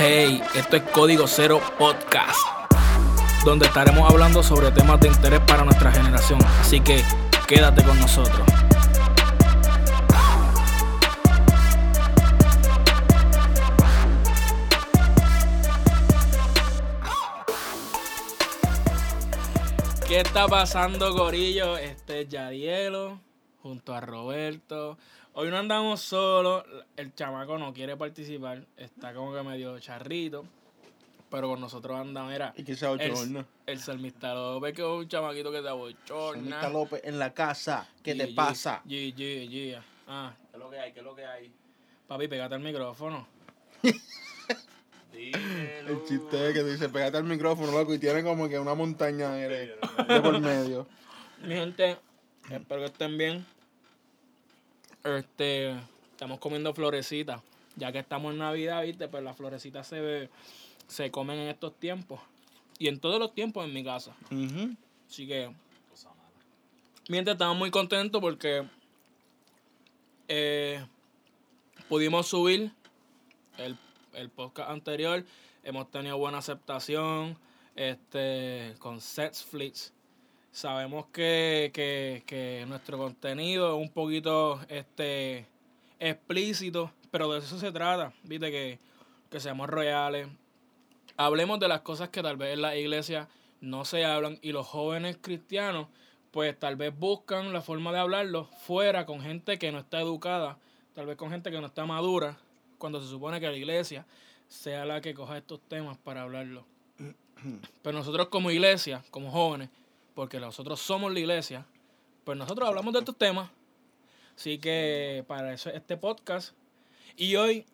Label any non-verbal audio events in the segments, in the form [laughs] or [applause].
Hey, esto es Código Cero Podcast, donde estaremos hablando sobre temas de interés para nuestra generación. Así que quédate con nosotros. ¿Qué está pasando, Gorillo? Este es Yadielo junto a Roberto. Hoy no andamos solos, el chamaco no quiere participar, está como que medio charrito. Pero con nosotros anda, mira. Y que se abochorna. El, el Salmista López, que es un chamaquito que se abochorna. Salmista López en la casa. ¿Qué te G, pasa? G, G, G. Ah, ¿Qué es lo que hay? ¿Qué es lo que hay? papi, pégate al micrófono. [laughs] Dímelo. El chiste es que dice, pégate al micrófono, loco, y tiene como que una montaña de, de por medio. Mi gente, espero que estén bien. Este, estamos comiendo florecitas. Ya que estamos en Navidad, viste, pues las florecitas se, ve- se comen en estos tiempos. Y en todos los tiempos en mi casa. Ujú. Así que, mientras estamos muy contentos porque eh, pudimos subir el, el podcast anterior. Hemos tenido buena aceptación este, con Setsflix. Sabemos que, que, que nuestro contenido es un poquito este, explícito, pero de eso se trata, viste, que, que seamos reales. Hablemos de las cosas que tal vez en la iglesia no se hablan y los jóvenes cristianos pues tal vez buscan la forma de hablarlo fuera con gente que no está educada, tal vez con gente que no está madura, cuando se supone que la iglesia sea la que coja estos temas para hablarlo. [clears throat] Pero nosotros como iglesia, como jóvenes, porque nosotros somos la iglesia, pues nosotros hablamos de estos temas. Así que para eso es este podcast. Y hoy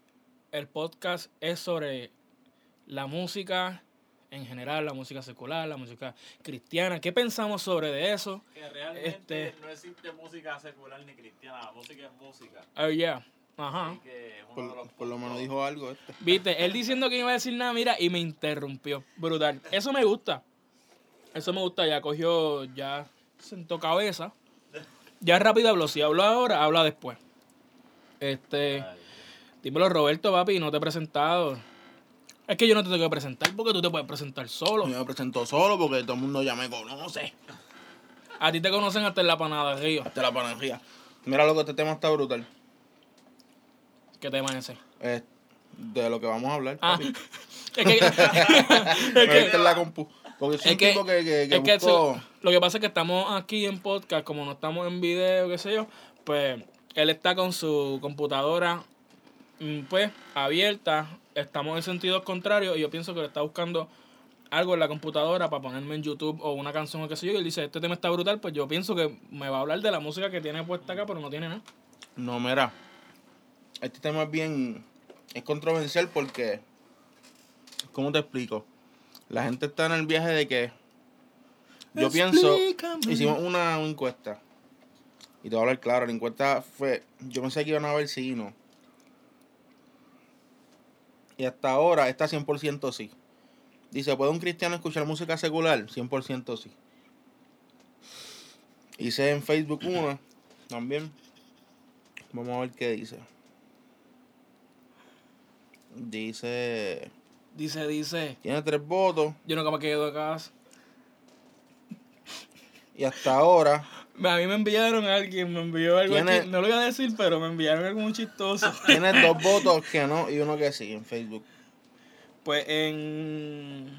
el podcast es sobre la música en general, la música secular, la música cristiana. ¿Qué pensamos sobre de eso? Que realmente Este- no existe música secular ni cristiana. La música es música. Oh, yeah. Ajá. Así que es uno de Por, los por lo menos dijo algo este. Viste, él diciendo que no iba a decir nada, mira, y me interrumpió. Brutal. Eso me gusta. Eso me gusta. Ya cogió, ya sentó cabeza. Ya rápido habló. Si habló ahora, habla después. Este, Ay, dímelo, Roberto, papi, no te he presentado. Es que yo no te tengo que presentar porque tú te puedes presentar solo. Yo me presento solo porque todo el mundo ya me conoce. A ti te conocen hasta en la panadería. Hasta la panadería. Mira lo que este tema está brutal. ¿Qué tema es ese? Eh, de lo que vamos a hablar. Ah, papi. [laughs] es que, [laughs] es que- en la compu. Porque Es un que- tipo que, que, que es que lo que pasa es que estamos aquí en podcast, como no estamos en video, qué sé yo, pues él está con su computadora mm, pues abierta, estamos en sentidos contrarios y yo pienso que le está buscando algo en la computadora para ponerme en YouTube o una canción o qué sé yo y él dice, este tema está brutal, pues yo pienso que me va a hablar de la música que tiene puesta acá, pero no tiene nada. No, mira. Este tema es bien. Es controversial porque. ¿Cómo te explico? La gente está en el viaje de que. Yo pienso. Hicimos una, una encuesta. Y te voy a hablar claro. La encuesta fue. Yo pensé que iban a ver sí y no. Y hasta ahora está 100% sí. Dice: ¿Puede un cristiano escuchar música secular? 100% sí. Hice en Facebook una también. Vamos a ver qué dice. Dice. Dice, dice, Tiene tres votos. yo nunca me quedo de casa. Y hasta ahora. A mí me enviaron a alguien, me envió algo ¿Tiene- aquí, no lo voy a decir, pero me enviaron algo muy chistoso. [laughs] Tiene dos [laughs] votos que no y uno que sí en Facebook. Pues en.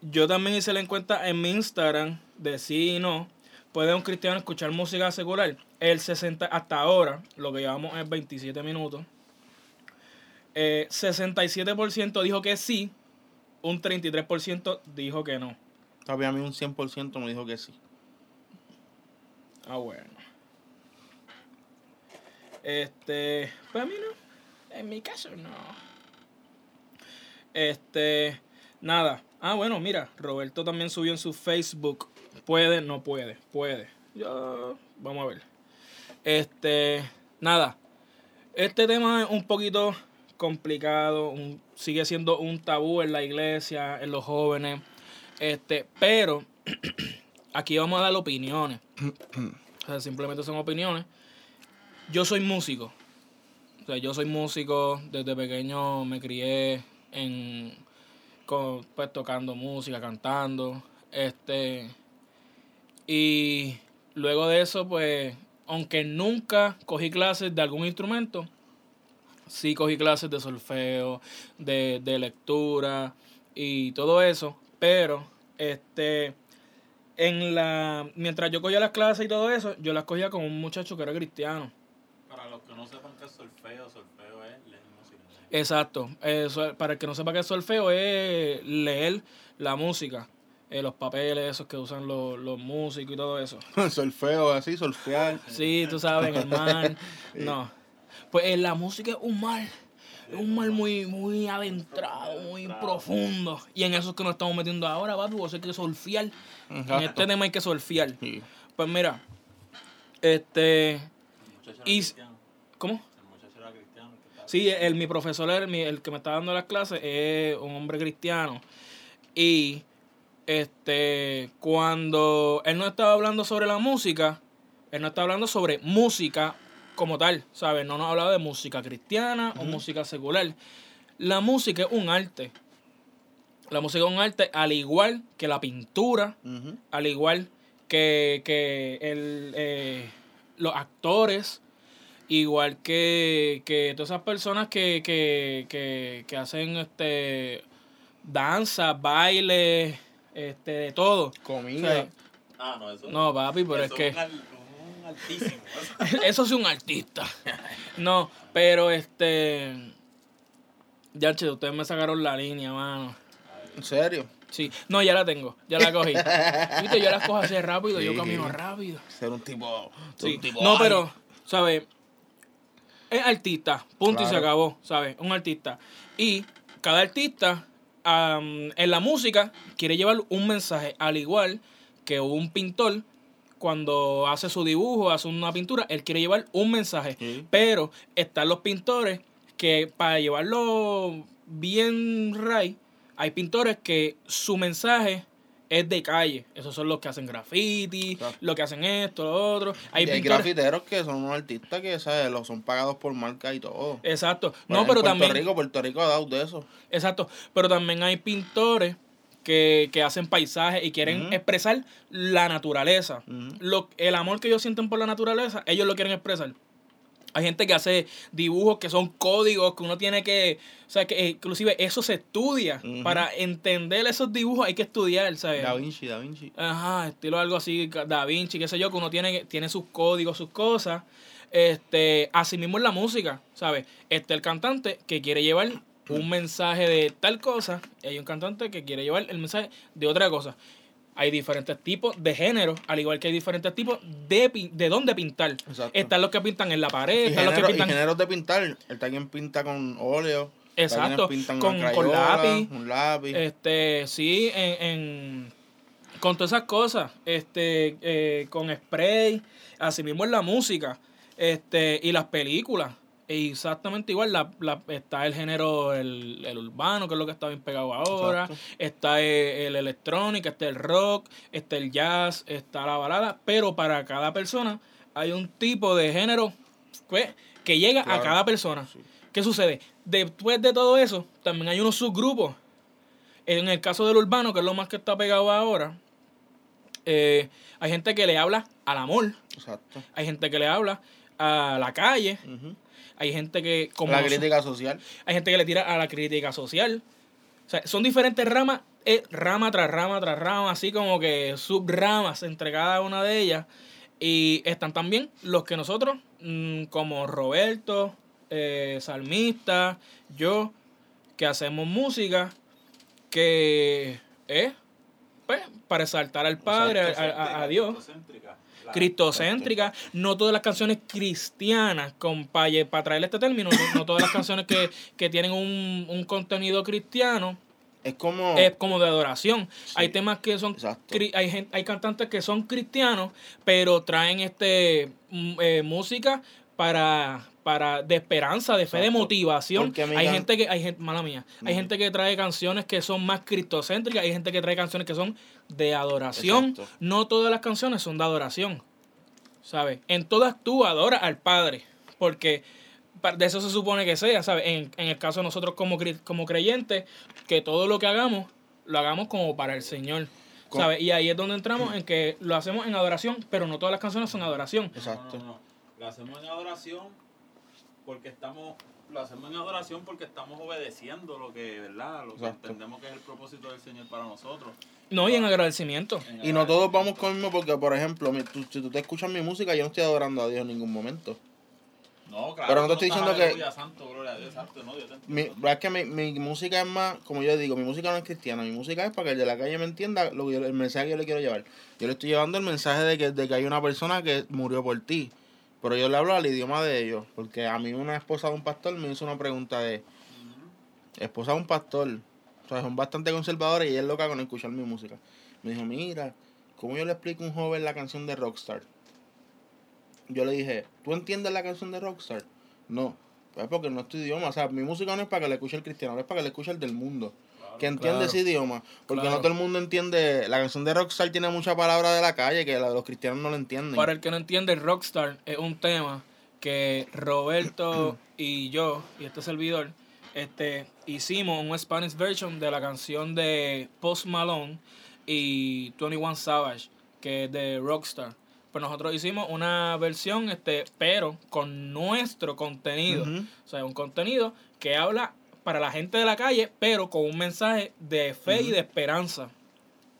Yo también hice la encuesta en mi Instagram de sí y no. ¿Puede un cristiano escuchar música secular? El 60, hasta ahora, lo que llevamos es 27 minutos. Eh, 67% dijo que sí, un 33% dijo que no. Todavía a mí un 100% me dijo que sí. Ah, bueno. Este, pues a mí no. En mi caso no. Este, nada. Ah, bueno, mira, Roberto también subió en su Facebook. Puede, no puede, puede. Yo, vamos a ver. Este, nada. Este tema es un poquito complicado, un- sigue siendo un tabú en la iglesia, en los jóvenes. Este, pero [clears throat] aquí vamos a dar opiniones. [clears throat] O sea, simplemente son opiniones. Yo soy músico. O sea, yo soy músico, desde pequeño me crié en con, pues tocando música, cantando, este y luego de eso pues aunque nunca cogí clases de algún instrumento, sí cogí clases de solfeo, de, de lectura y todo eso, pero este en la mientras yo cogía las clases y todo eso, yo las cogía con un muchacho que era cristiano. Para los que no sepan qué es solfeo, solfeo es leer música. Exacto. Eso, para el que no sepa qué es solfeo, es leer la música. eh, los papeles esos que usan los, los músicos y todo eso. [laughs] Solfeo, así, solfear. Sí, tú sabes, en el mar. [laughs] No. Pues eh, la música es un mar. Es un mar muy, muy adentrado, muy profundo. Y en eso es que nos estamos metiendo ahora, papi. Vos hay que solfiar. En este tema hay que solfiar. Sí. Pues mira, este. El muchacho era Y- cristiano. ¿Cómo? El muchacho era cristiano. que estaba- Sí, el, mi profesor, el, mi- el que me está dando las clases, es un hombre cristiano. Y este cuando él no estaba hablando sobre la música, él no estaba hablando sobre música como tal, ¿sabes? No nos hablaba de música cristiana o música secular. La música es un arte. La música es un arte al igual que la pintura, al igual que, que el, eh, los actores, igual que, que todas esas personas que, que, que, que hacen este danza, baile, este, de todo. O Comida. sea, Ah, no, eso no, papi, pero es que un, [laughs] eso es un artista. No, pero este. Ya, ustedes me sacaron la línea, mano. ¿En serio? Sí, no, ya la tengo, ya la cogí. [laughs] Viste, yo las cojo así rápido, yo camino rápido. Ser un tipo. ser Sí. un tipo No, pero, ¿sabes? Es artista, punto y se acabó, ¿sabes? Un artista. Y cada artista am, en la música quiere llevar un mensaje, al igual que un pintor cuando hace su dibujo, hace una pintura, él quiere llevar un mensaje. Pero están los pintores que para llevarlo bien right, hay pintores que su mensaje es de calle. Esos son los que hacen graffiti, Claro. los que hacen esto, lo otro. Hay y hay pintores. grafiteros que son unos artistas que ¿sabes? Los son pagados por marca y todo. Exacto. No, pero Puerto también. Rico, Puerto Rico ha dado de eso. Exacto. Pero también hay pintores que, que hacen paisajes y quieren expresar la naturaleza. Lo, el amor que ellos sienten por la naturaleza, ellos lo quieren expresar. Hay gente que hace dibujos que son códigos que uno tiene que, o sea, que inclusive eso se estudia. Para entender esos dibujos hay que estudiar, ¿sabes? Da Vinci, Da Vinci. Ajá, estilo algo así, Da Vinci, qué sé yo, que uno tiene, tiene sus códigos, sus cosas. Este, así mismo en la música, ¿sabes? Este el cantante que quiere llevar un mensaje de tal cosa, y hay un cantante que quiere llevar el mensaje de otra cosa. Hay diferentes tipos de género, al igual que hay diferentes tipos de, de dónde pintar. Exacto. Están los que pintan en la pared, Y, están los que género- y pintan... géneros de pintar. Está quien pinta con óleo. Exacto, pintan con- con lápiz. Un lápiz. Este, sí, en, en- con todas esas cosas, este, eh, con spray, así mismo en la música, este, y las películas. Exactamente igual, la, la- está el género, el, el urbano, que es lo que está bien pegado ahora, Exacto. está el, el electrónica, está el rock, está el jazz, está la balada, pero para cada persona hay un tipo de género pues, que llega a cada persona. Sí. ¿Qué sucede? Después de todo eso, también hay unos subgrupos. En el caso del urbano, que es lo más que está pegado ahora, eh, hay gente que le habla al amor, Exacto. hay gente que le habla a la calle. Hay gente que como La crítica social. hay gente que le tira a la crítica social. O sea, son diferentes ramas, eh, rama tras rama tras rama, así como que subramas entre cada una de ellas. Y están también los que nosotros, mm, como Roberto, eh, Salmista, yo, que hacemos música que es pues, para exaltar al Padre, a, a- a Dios Cristocéntrica. No todas las canciones cristianas, con, para, traerle este término, no, no todas las canciones que, que tienen un, un contenido cristiano Es como. es como de adoración. Sí. Hay temas que son, cri- hay, hay cantantes que son cristianos, pero traen este mm, eh, música para para de esperanza, de fe, de motivación. Porque Hay gente que hay gente, mala mía, hay gente que trae canciones que son más cristocéntricas, hay gente que trae canciones que son de adoración. Exacto. No todas las canciones son de adoración. ¿Sabes? En todas tú adoras al Padre, porque de eso se supone que sea, ¿sabes? En, en el caso de nosotros como, como creyentes, que todo lo que hagamos, lo hagamos como para el Señor. ¿Sabes? Y ahí es donde entramos en que lo hacemos en adoración, pero no todas las canciones son adoración. Exacto. No, no, no. Lo hacemos en adoración porque estamos. Lo hacemos en adoración porque estamos obedeciendo lo que, ¿verdad? Lo que Exacto. entendemos que es el propósito del Señor para nosotros. No, y en agradecimiento. En Y no todos vamos con mismo porque, por ejemplo, mi- tú- si tú te escuchas mi música, yo no estoy adorando a Dios en ningún momento. No, claro. Pero no te estoy diciendo que- "Aleluya, santo, gloria a Dios, exacto, no, Mi, es que mi, mi música es más, como yo digo, mi música no es cristiana, mi música es para que el de la calle me entienda lo que yo- el mensaje que yo le quiero llevar. Yo le estoy llevando el mensaje de que, de que hay una persona que murió por ti, pero yo le hablo al idioma de ellos, porque a mí una esposa de un pastor me hizo una pregunta de, esposa de un pastor, o sea, son bastante conservadores y es loca con escuchar mi música. Me dijo, mira, ¿cómo yo le explico a un joven la canción de Rockstar? Yo le dije, ¿tú entiendes la canción de Rockstar? No, pues porque no es tu idioma. O sea, mi música no es para que le escuche el cristiano, es para que le escuche el del mundo. Que entiende Claro. ese idioma. Porque Claro. no todo el mundo entiende. La canción de Rockstar tiene muchas palabras de la calle que la de los cristianos no la entienden. Para el que no entiende, Rockstar es un tema que Roberto [clears throat] y yo, y este servidor, este, hicimos un Spanish version de la canción de Post Malone y 21 Savage, que es de Rockstar. Pues nosotros hicimos una versión, este, pero con nuestro contenido. O sea, un contenido que habla para la gente de la calle, pero con un mensaje de fe y de esperanza.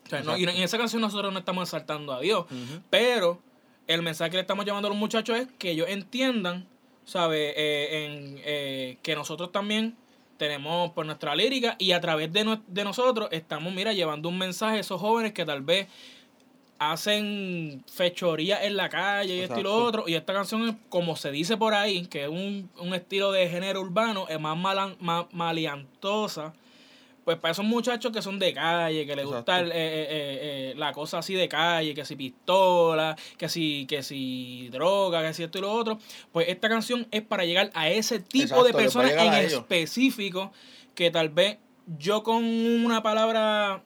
O sea, no- y en esa canción nosotros no estamos exaltando a Dios, pero el mensaje que le estamos llevando a los muchachos es que ellos entiendan, ¿sabe? Eh, en, eh, que nosotros también tenemos por nuestra lírica y a través de, nue- de nosotros estamos, mira, llevando un mensaje a esos jóvenes que tal vez hacen fechoría en la calle y esto y lo otro. Y esta canción es como se dice por ahí, que es un, un estilo de género urbano, es más, malan- más maleantosa. Pues para esos muchachos que son de calle, que les gusta el- eh, eh, eh, la cosa así de calle, que si pistola, que si, que si droga, que si esto y lo otro, pues esta canción es para llegar a ese tipo Exacto, de personas en específico que tal vez yo con una palabra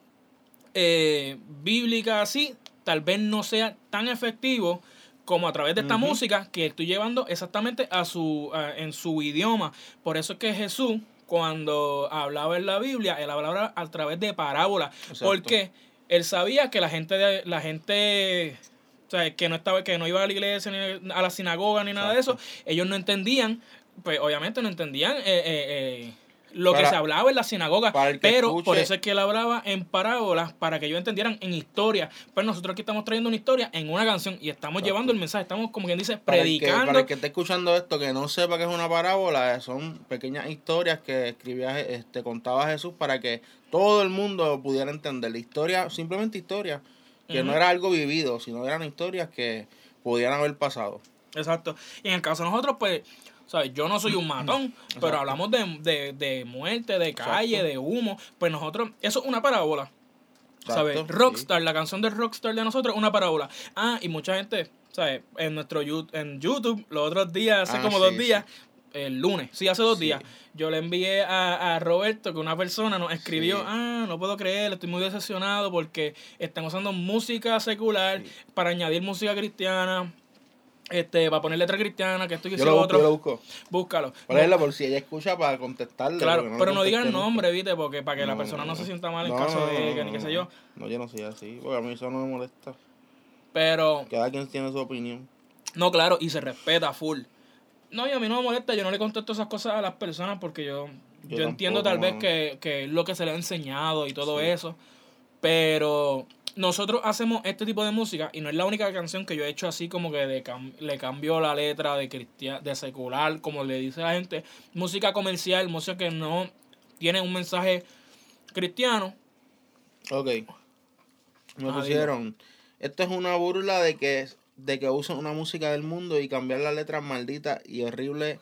eh, bíblica así, tal vez no sea tan efectivo como a través de esta música que estoy llevando exactamente a su a- en su idioma. Por eso es que Jesús cuando hablaba en la Biblia, él hablaba a través de parábolas, porque él sabía que la gente de, la gente o sea, que no estaba que no iba a la iglesia ni a la sinagoga ni nada de eso, ellos no entendían, pues obviamente no entendían eh, eh, eh, lo que se hablaba en la sinagoga, pero escuche- por eso es que él hablaba en parábolas para que ellos entendieran en historia. Pues nosotros aquí estamos trayendo una historia en una canción y estamos Exacto. llevando el mensaje, estamos como quien dice Para el, que, predicando. para el que esté escuchando esto, que no sepa que es una parábola, eh, son pequeñas historias que escribía, este, contaba Jesús para que todo el mundo pudiera entender. La historia, simplemente historias, que no era algo vivido, sino eran historias que pudieran haber pasado. Exacto. Y en el caso de nosotros, pues, ¿sabes? Yo no soy un matón, [clears throat] pero hablamos de, de, de muerte, de calle, Exacto. de humo. Pues nosotros, eso es una parábola. ¿Sabes? Exacto, Rockstar, la canción de Rockstar de nosotros, una parábola. Ah, y mucha gente, ¿sabes? En nuestro en YouTube, los otros días, hace Ah, como sí, dos días, el lunes, sí, hace dos Sí. días, yo le envié a, a Roberto que una persona nos escribió, Sí. ah, no puedo creer, estoy muy decepcionado porque están usando música secular para añadir música cristiana, este, para poner letra cristiana, que esto y que Yo lo busco, yo lo otro. busco. Búscalo. Leerlo por si ella escucha para contestarle. Claro, pero no digan contesté nunca. nombre, ¿viste? Porque para que la persona no, no, se sienta mal en caso de que ni qué sé yo. No, yo no soy así, porque a mí eso no me molesta. Pero, Cada quien tiene su opinión. no, claro, y se respeta full. No, y a mí no me molesta, yo no le contesto esas cosas a las personas porque yo, yo, Yo entiendo tal vez que, que es lo que se le ha enseñado y todo Sí. eso. Pero nosotros hacemos este tipo de música y no es la única canción que yo he hecho así como que de cam- le cambio la letra de cristian de secular, como le dice la gente. Música comercial, música que no tiene un mensaje cristiano. Ok. Me Ajá, pusieron. Esto es una burla de que de que usan una música del mundo y cambiar las letras malditas y horribles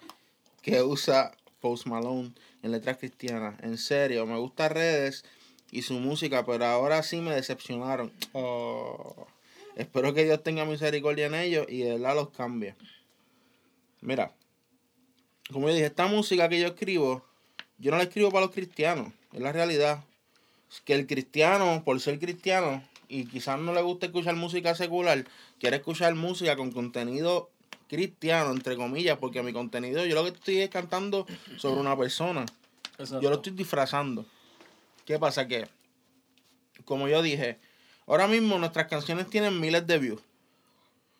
que usa Post Malone en letras cristianas. En serio, me gusta redes y su música, pero ahora sí me decepcionaron. Oh. Espero que Dios tenga misericordia en ellos y de verdad los cambie. Mira, como yo dije, esta música que yo escribo, yo no la escribo para los cristianos, es la realidad que el cristiano, por ser cristiano, y quizás no le gusta escuchar música secular, quiere escuchar música con contenido cristiano, entre comillas, porque mi contenido, yo lo que estoy es cantando sobre una persona. Yo lo estoy disfrazando. ¿Qué pasa? Que, como yo dije, ahora mismo nuestras canciones tienen miles de views.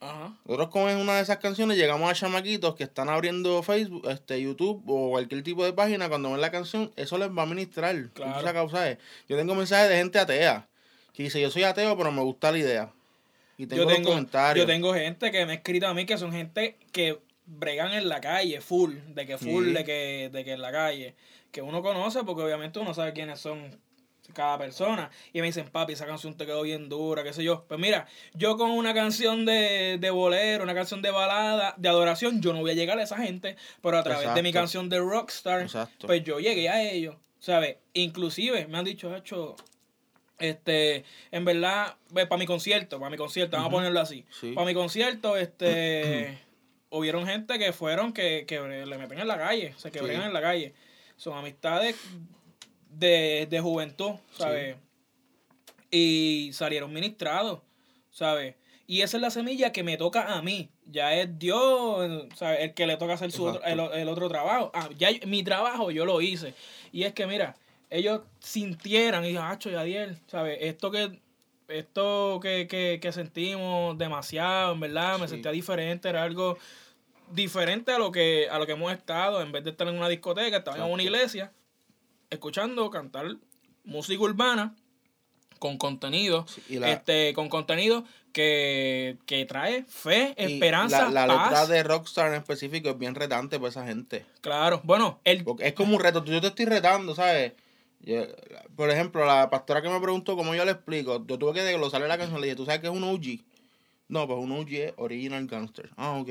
Ajá. Nosotros con una de esas canciones llegamos a chamaquitos que están abriendo Facebook, este YouTube o cualquier tipo de página cuando ven la canción, eso les va a ministrar. Claro. Es. Yo tengo mensajes de gente atea que dice, yo soy ateo, pero me gusta la idea. Y tengo, Yo los tengo, comentarios. yo tengo gente que me ha escrito a mí que son gente que bregan en la calle, full, de que full, Sí. de que, de que en la calle, que uno conoce porque obviamente uno sabe quiénes son cada persona. Y me dicen, papi, esa canción te quedó bien dura, qué sé yo. Pues mira, yo con una canción de, de bolero, una canción de balada, de adoración, yo no voy a llegar a esa gente, pero a través de mi canción de Rockstar, Exacto. pues yo llegué a ellos, ¿sabes? Inclusive me han dicho, hecho, este, en verdad, para mi concierto, para mi concierto, vamos a ponerlo así. Sí. Para mi concierto, este, [clears throat] hubieron gente que fueron que, que le meten en la calle, se que Sí. en la calle. Son amistades de, de juventud, ¿sabes? Y salieron ministrados, ¿sabes? Y esa es la semilla que me toca a mí. Ya es Dios, ¿sabes? El que le toca hacer su otro, el, el otro trabajo. Ah, ya mi trabajo yo lo hice. Y es que, mira, ellos sintieran y dijeron, Acho, Yadiel, ¿sabes? Esto que esto que, que, que sentimos demasiado, en verdad, me Sí. sentía diferente, era algo diferente a lo que a lo que hemos estado, en vez de estar en una discoteca, estaba en una Exacto. iglesia, escuchando cantar música urbana con contenido, Sí, la- este, con contenido que, que trae fe, esperanza, La, la letra paz. de Rockstar en específico es bien retante para esa gente. Claro, bueno, el, es como un reto. Yo te estoy retando, ¿sabes? Yo- por ejemplo, la pastora que me preguntó cómo yo le explico, yo tuve que desglosarle la canción. Le dije, ¿tú sabes qué es un OG? No, pues un OG es Original Gangster. Ah, ok.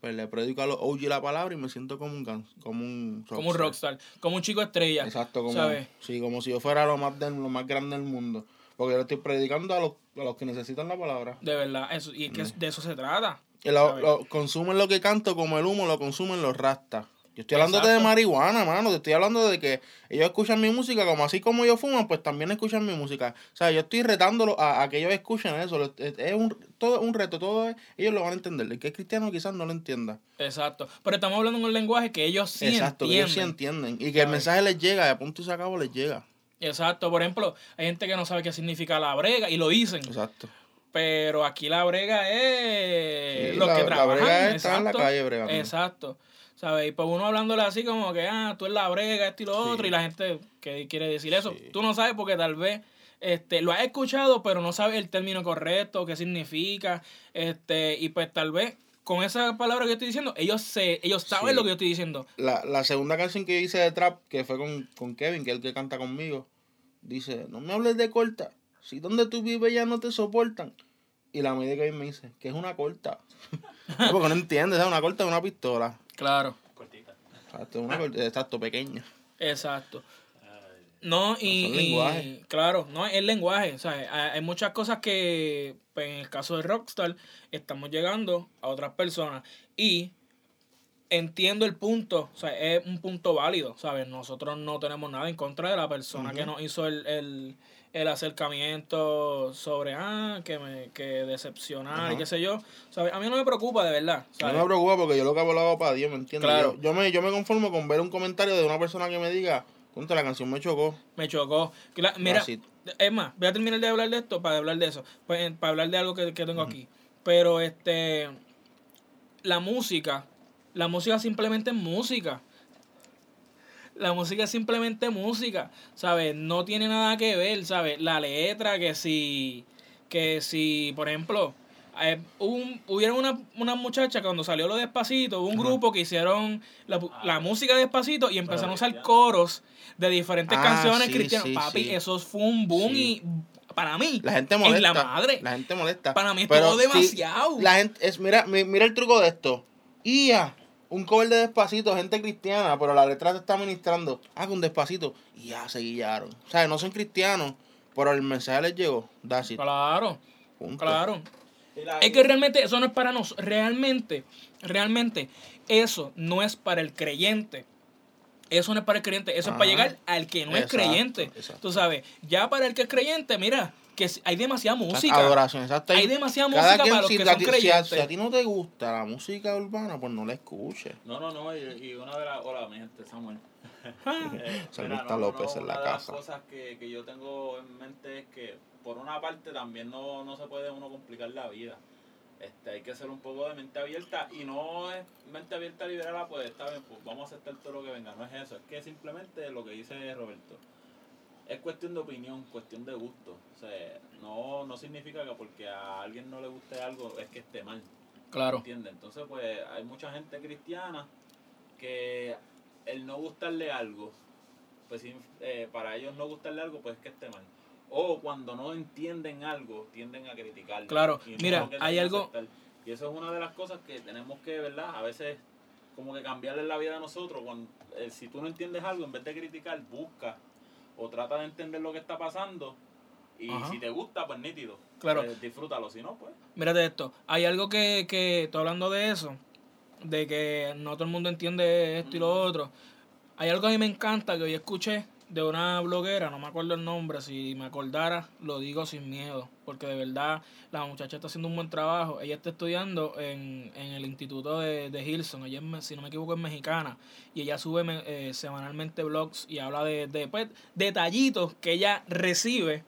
Pues le predico a los OG la palabra y me siento como un como un como un rockstar, como un chico estrella. Exacto, como, ¿sabes? sí, como si yo fuera lo más, del, lo más grande del mundo. Porque yo le estoy predicando a los, a los que necesitan la palabra. De verdad, eso, y es que de eso se trata. Lo, lo- consumen lo que canto como el humo, lo consumen los rastas. Yo estoy hablando de Exacto. marihuana, mano. Te estoy hablando de que ellos escuchan mi música, como así como ellos fuman, pues también escuchan mi música. O sea, yo estoy retándolo a, a que ellos escuchen eso. Es, un, todo un reto, todo es- ellos lo van a entender. El que es cristiano quizás no lo entienda. Exacto. Pero estamos hablando en un lenguaje que ellos sí Exacto, que ellos sí entienden. entienden. Y que el mensaje les llega, a punto y se acabó les llega. Exacto. Por ejemplo, hay gente que no sabe qué significa la brega y lo dicen. Exacto. Pero aquí la brega es Sí, los la- que la trabajan. brega es estar en la exacto. calle bregando. Exacto. ¿Sabes? Y pues uno hablándole así como que, ah, tú eres la brega, esto y lo Sí. otro, y la gente que quiere decir eso. Sí. Tú no sabes porque tal vez este, lo has escuchado, pero no sabes el término correcto, qué significa, este, y pues tal vez con esa palabra que estoy diciendo, ellos se, ellos saben Sí. lo que yo estoy diciendo. La, la segunda canción que yo hice de trap, que fue con, con Kevin, que es el que canta conmigo, dice, no me hables de corta, si donde tú vives ya no te soportan. Y la Kevin me dice, que es una corta. [laughs] No, porque no entiendes, es una corta de una pistola. Claro. Cortita. Exacto, una exacto, pequeña. Exacto. No, y, Son y- lenguaje. claro, no, es lenguaje. O sea, hay, hay muchas cosas que, pues, en el caso de Rockstar, estamos llegando a otras personas. Y entiendo el punto, o sea, es un punto válido, ¿sabes? Nosotros no tenemos nada en contra de la persona que nos hizo el, el, el acercamiento sobre, ah, que me que decepcionar y qué sé yo. ¿sabes? A mí no me preocupa, de verdad. No me preocupa porque yo lo que hago lo hago para Dios, ¿me entiendes? Claro. Yo, yo me, yo me conformo con ver un comentario de una persona que me diga, contra la canción me chocó. Me chocó. Mira, es más, voy a terminar de hablar de esto para hablar de eso. Pues, para hablar de algo que, que tengo aquí. Pero este. La música. La música simplemente es música. La música es simplemente música. ¿Sabes? No tiene nada que ver, ¿sabes? La letra, que si. Que si, por ejemplo. eh, hubo un, hubieron una, una muchacha cuando salió lo despacito, hubo un grupo que hicieron la, la música despacito y empezaron a usar coros de diferentes Ah, canciones sí, cristianas. sí, Papi, sí. eso fue un boom y para mí, La gente en molesta. la madre. La gente molesta. Para mí es todo demasiado. la gente es, mira, mi- mira el truco de esto. Ia, un cover de despacito, gente cristiana, pero la letra se está ministrando. Ah, con despacito. Y ya se guillaron. O sea, no son cristianos, pero el mensaje les llegó. That's it. Claro, Punto. claro. Es que realmente eso no es para nosotros. Realmente, realmente, eso no es para el creyente. Eso no es para el creyente. Eso es para llegar al que no es creyente. exacto. Tú sabes, ya para el que es creyente, mira, que si- hay demasiada música. Adoración, exacto. Hay demasiada Cada música quien, para los si que a son ti- si a- creyentes. Si a, ti no te gusta la música urbana, pues no la escuches. No, no, no, y, y una de las... Hola, mi gente, Samuel. Ah. [laughs] Eh, mira, López en la una casa. de las cosas que, que yo tengo en mente es que, por una parte, también no, no se puede uno complicar la vida. Este, hay que ser un poco de mente abierta y no es mente abierta liberada, pues está bien, pues vamos a aceptar todo lo que venga. No es eso, es que simplemente lo que dice Roberto. Es cuestión de opinión, cuestión de gusto. O sea, no, no significa que porque a alguien no le guste algo es que esté mal. Claro. ¿Entiendes? Entonces, pues hay mucha gente cristiana que el no gustarle algo, pues sí, eh, para ellos no gustarle algo, pues es que esté mal. O cuando no entienden algo, tienden a criticarlo. Claro, y no mira, hay algo- aceptar. Y eso es una de las cosas que tenemos que, ¿verdad? A veces como que cambiarle la vida a nosotros. Cuando, eh, si tú no entiendes algo, en vez de criticar, busca o trata de entender lo que está pasando. Y Ajá. si te gusta, pues nítido. Claro. Pues, disfrútalo. Si no, pues... Mírate esto. Hay algo que, que estoy hablando de eso, de que no todo el mundo entiende esto y lo otro. Hay algo que a mí me encanta que hoy escuché de una bloguera, no me acuerdo el nombre, si me acordara, lo digo sin miedo, porque de verdad la muchacha está haciendo un buen trabajo. Ella está estudiando en, en el instituto de, de Hilson, ella es, si no me equivoco es mexicana, y ella sube eh, semanalmente blogs y habla de, de pues, detallitos que ella recibe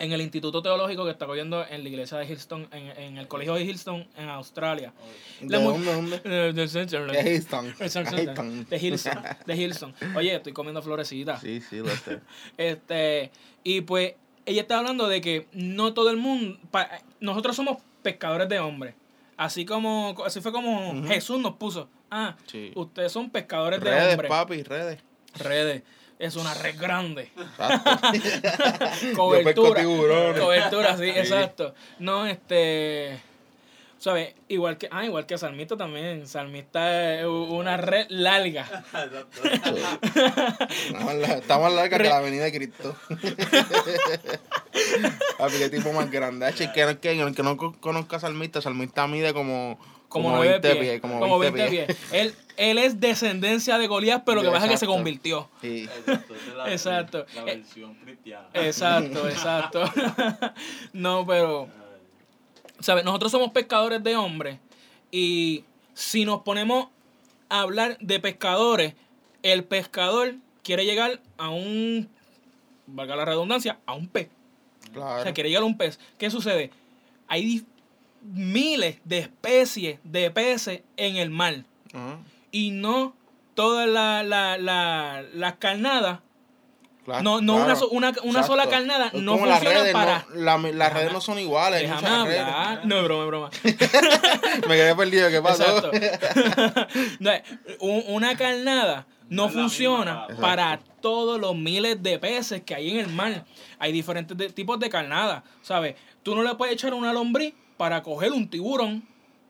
en el Instituto Teológico que está cogiendo en la iglesia de Hillston, en, en el colegio de Hillston en Australia. ¿De La dónde, [laughs] de. De. Exactamente. De Hillston. De Hillston. [laughs] Oye, estoy comiendo florecitas. Sí, sí, lo sé. [laughs] Este, y pues ella está hablando de que no todo el mundo, pa- nosotros somos pescadores de hombres. Así como, así fue como. Jesús nos puso. Ah, Sí. ustedes son pescadores de Redes, hombres. papi, redes. Redes. Es una red grande. [laughs] Cobertura. Cobertura, sí, exacto. No, este. ¿Sabes? Igual que, ah, igual que Salmista también. Salmista es una red larga. Exacto. [laughs] Está más larga que la avenida de Cristo. [laughs] Papi, qué tipo más grande. Que, que, el que no co- conozca a Salmista, Salmista mide como, Como, como nueve 20 pies. pies. Como, como 20 20 pies. Él, él es descendencia de Goliat, pero lo que pasa es que se convirtió. Sí. Exacto, esa es la, Exacto. la Eh, versión cristiana. Exacto, exacto. [laughs] no, pero. ¿Sabes? Nosotros somos pescadores de hombres. Y si nos ponemos a hablar de pescadores, el pescador quiere llegar a un. Valga la redundancia, a un pez. O Claro. sea, quiere llegar a un pez. ¿Qué sucede? Hay miles de especies de peces en el mar. Y no todas la- la- la- las carnadas, Claro, no, no una, claro. una, una sola carnada Es no las funciona redes, para... no, la- las redes no son iguales. Déjame hablar. No, es broma, es broma. [laughs] Me quedé perdido. ¿Qué pasó? Exacto. [laughs] [laughs] No, un- una carnada no la funciona misma para todos los miles de peces que hay en el mar. Hay diferentes de- tipos de carnadas, ¿sabes? Tú no le puedes echar una lombriz para coger un tiburón.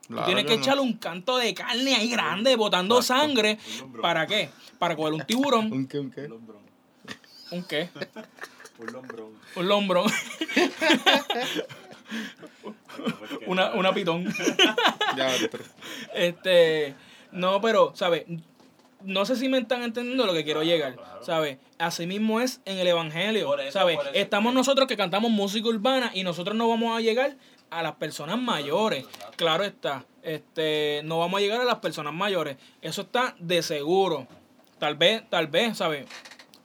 Tú tienes que que no. echarle un canto de carne ahí grande, botando Exacto. sangre. ¿Para qué? Para coger un tiburón. [laughs] ¿Un qué? ¿Un qué? Un lombrón. ¿Un qué? Un lombrón. Un lombrón. [laughs] Una, una pitón. [laughs] Ya, otro. Este, no, pero, ¿sabes? No sé si me están entendiendo lo que quiero llegar, claro. ¿sabes? Así mismo es en el Evangelio, eso, ¿sabes? Estamos nosotros que cantamos música urbana y nosotros no vamos a llegar a las personas mayores, claro está. Este, no vamos a llegar a las personas mayores, eso está de seguro. Tal vez, tal vez, ¿sabes?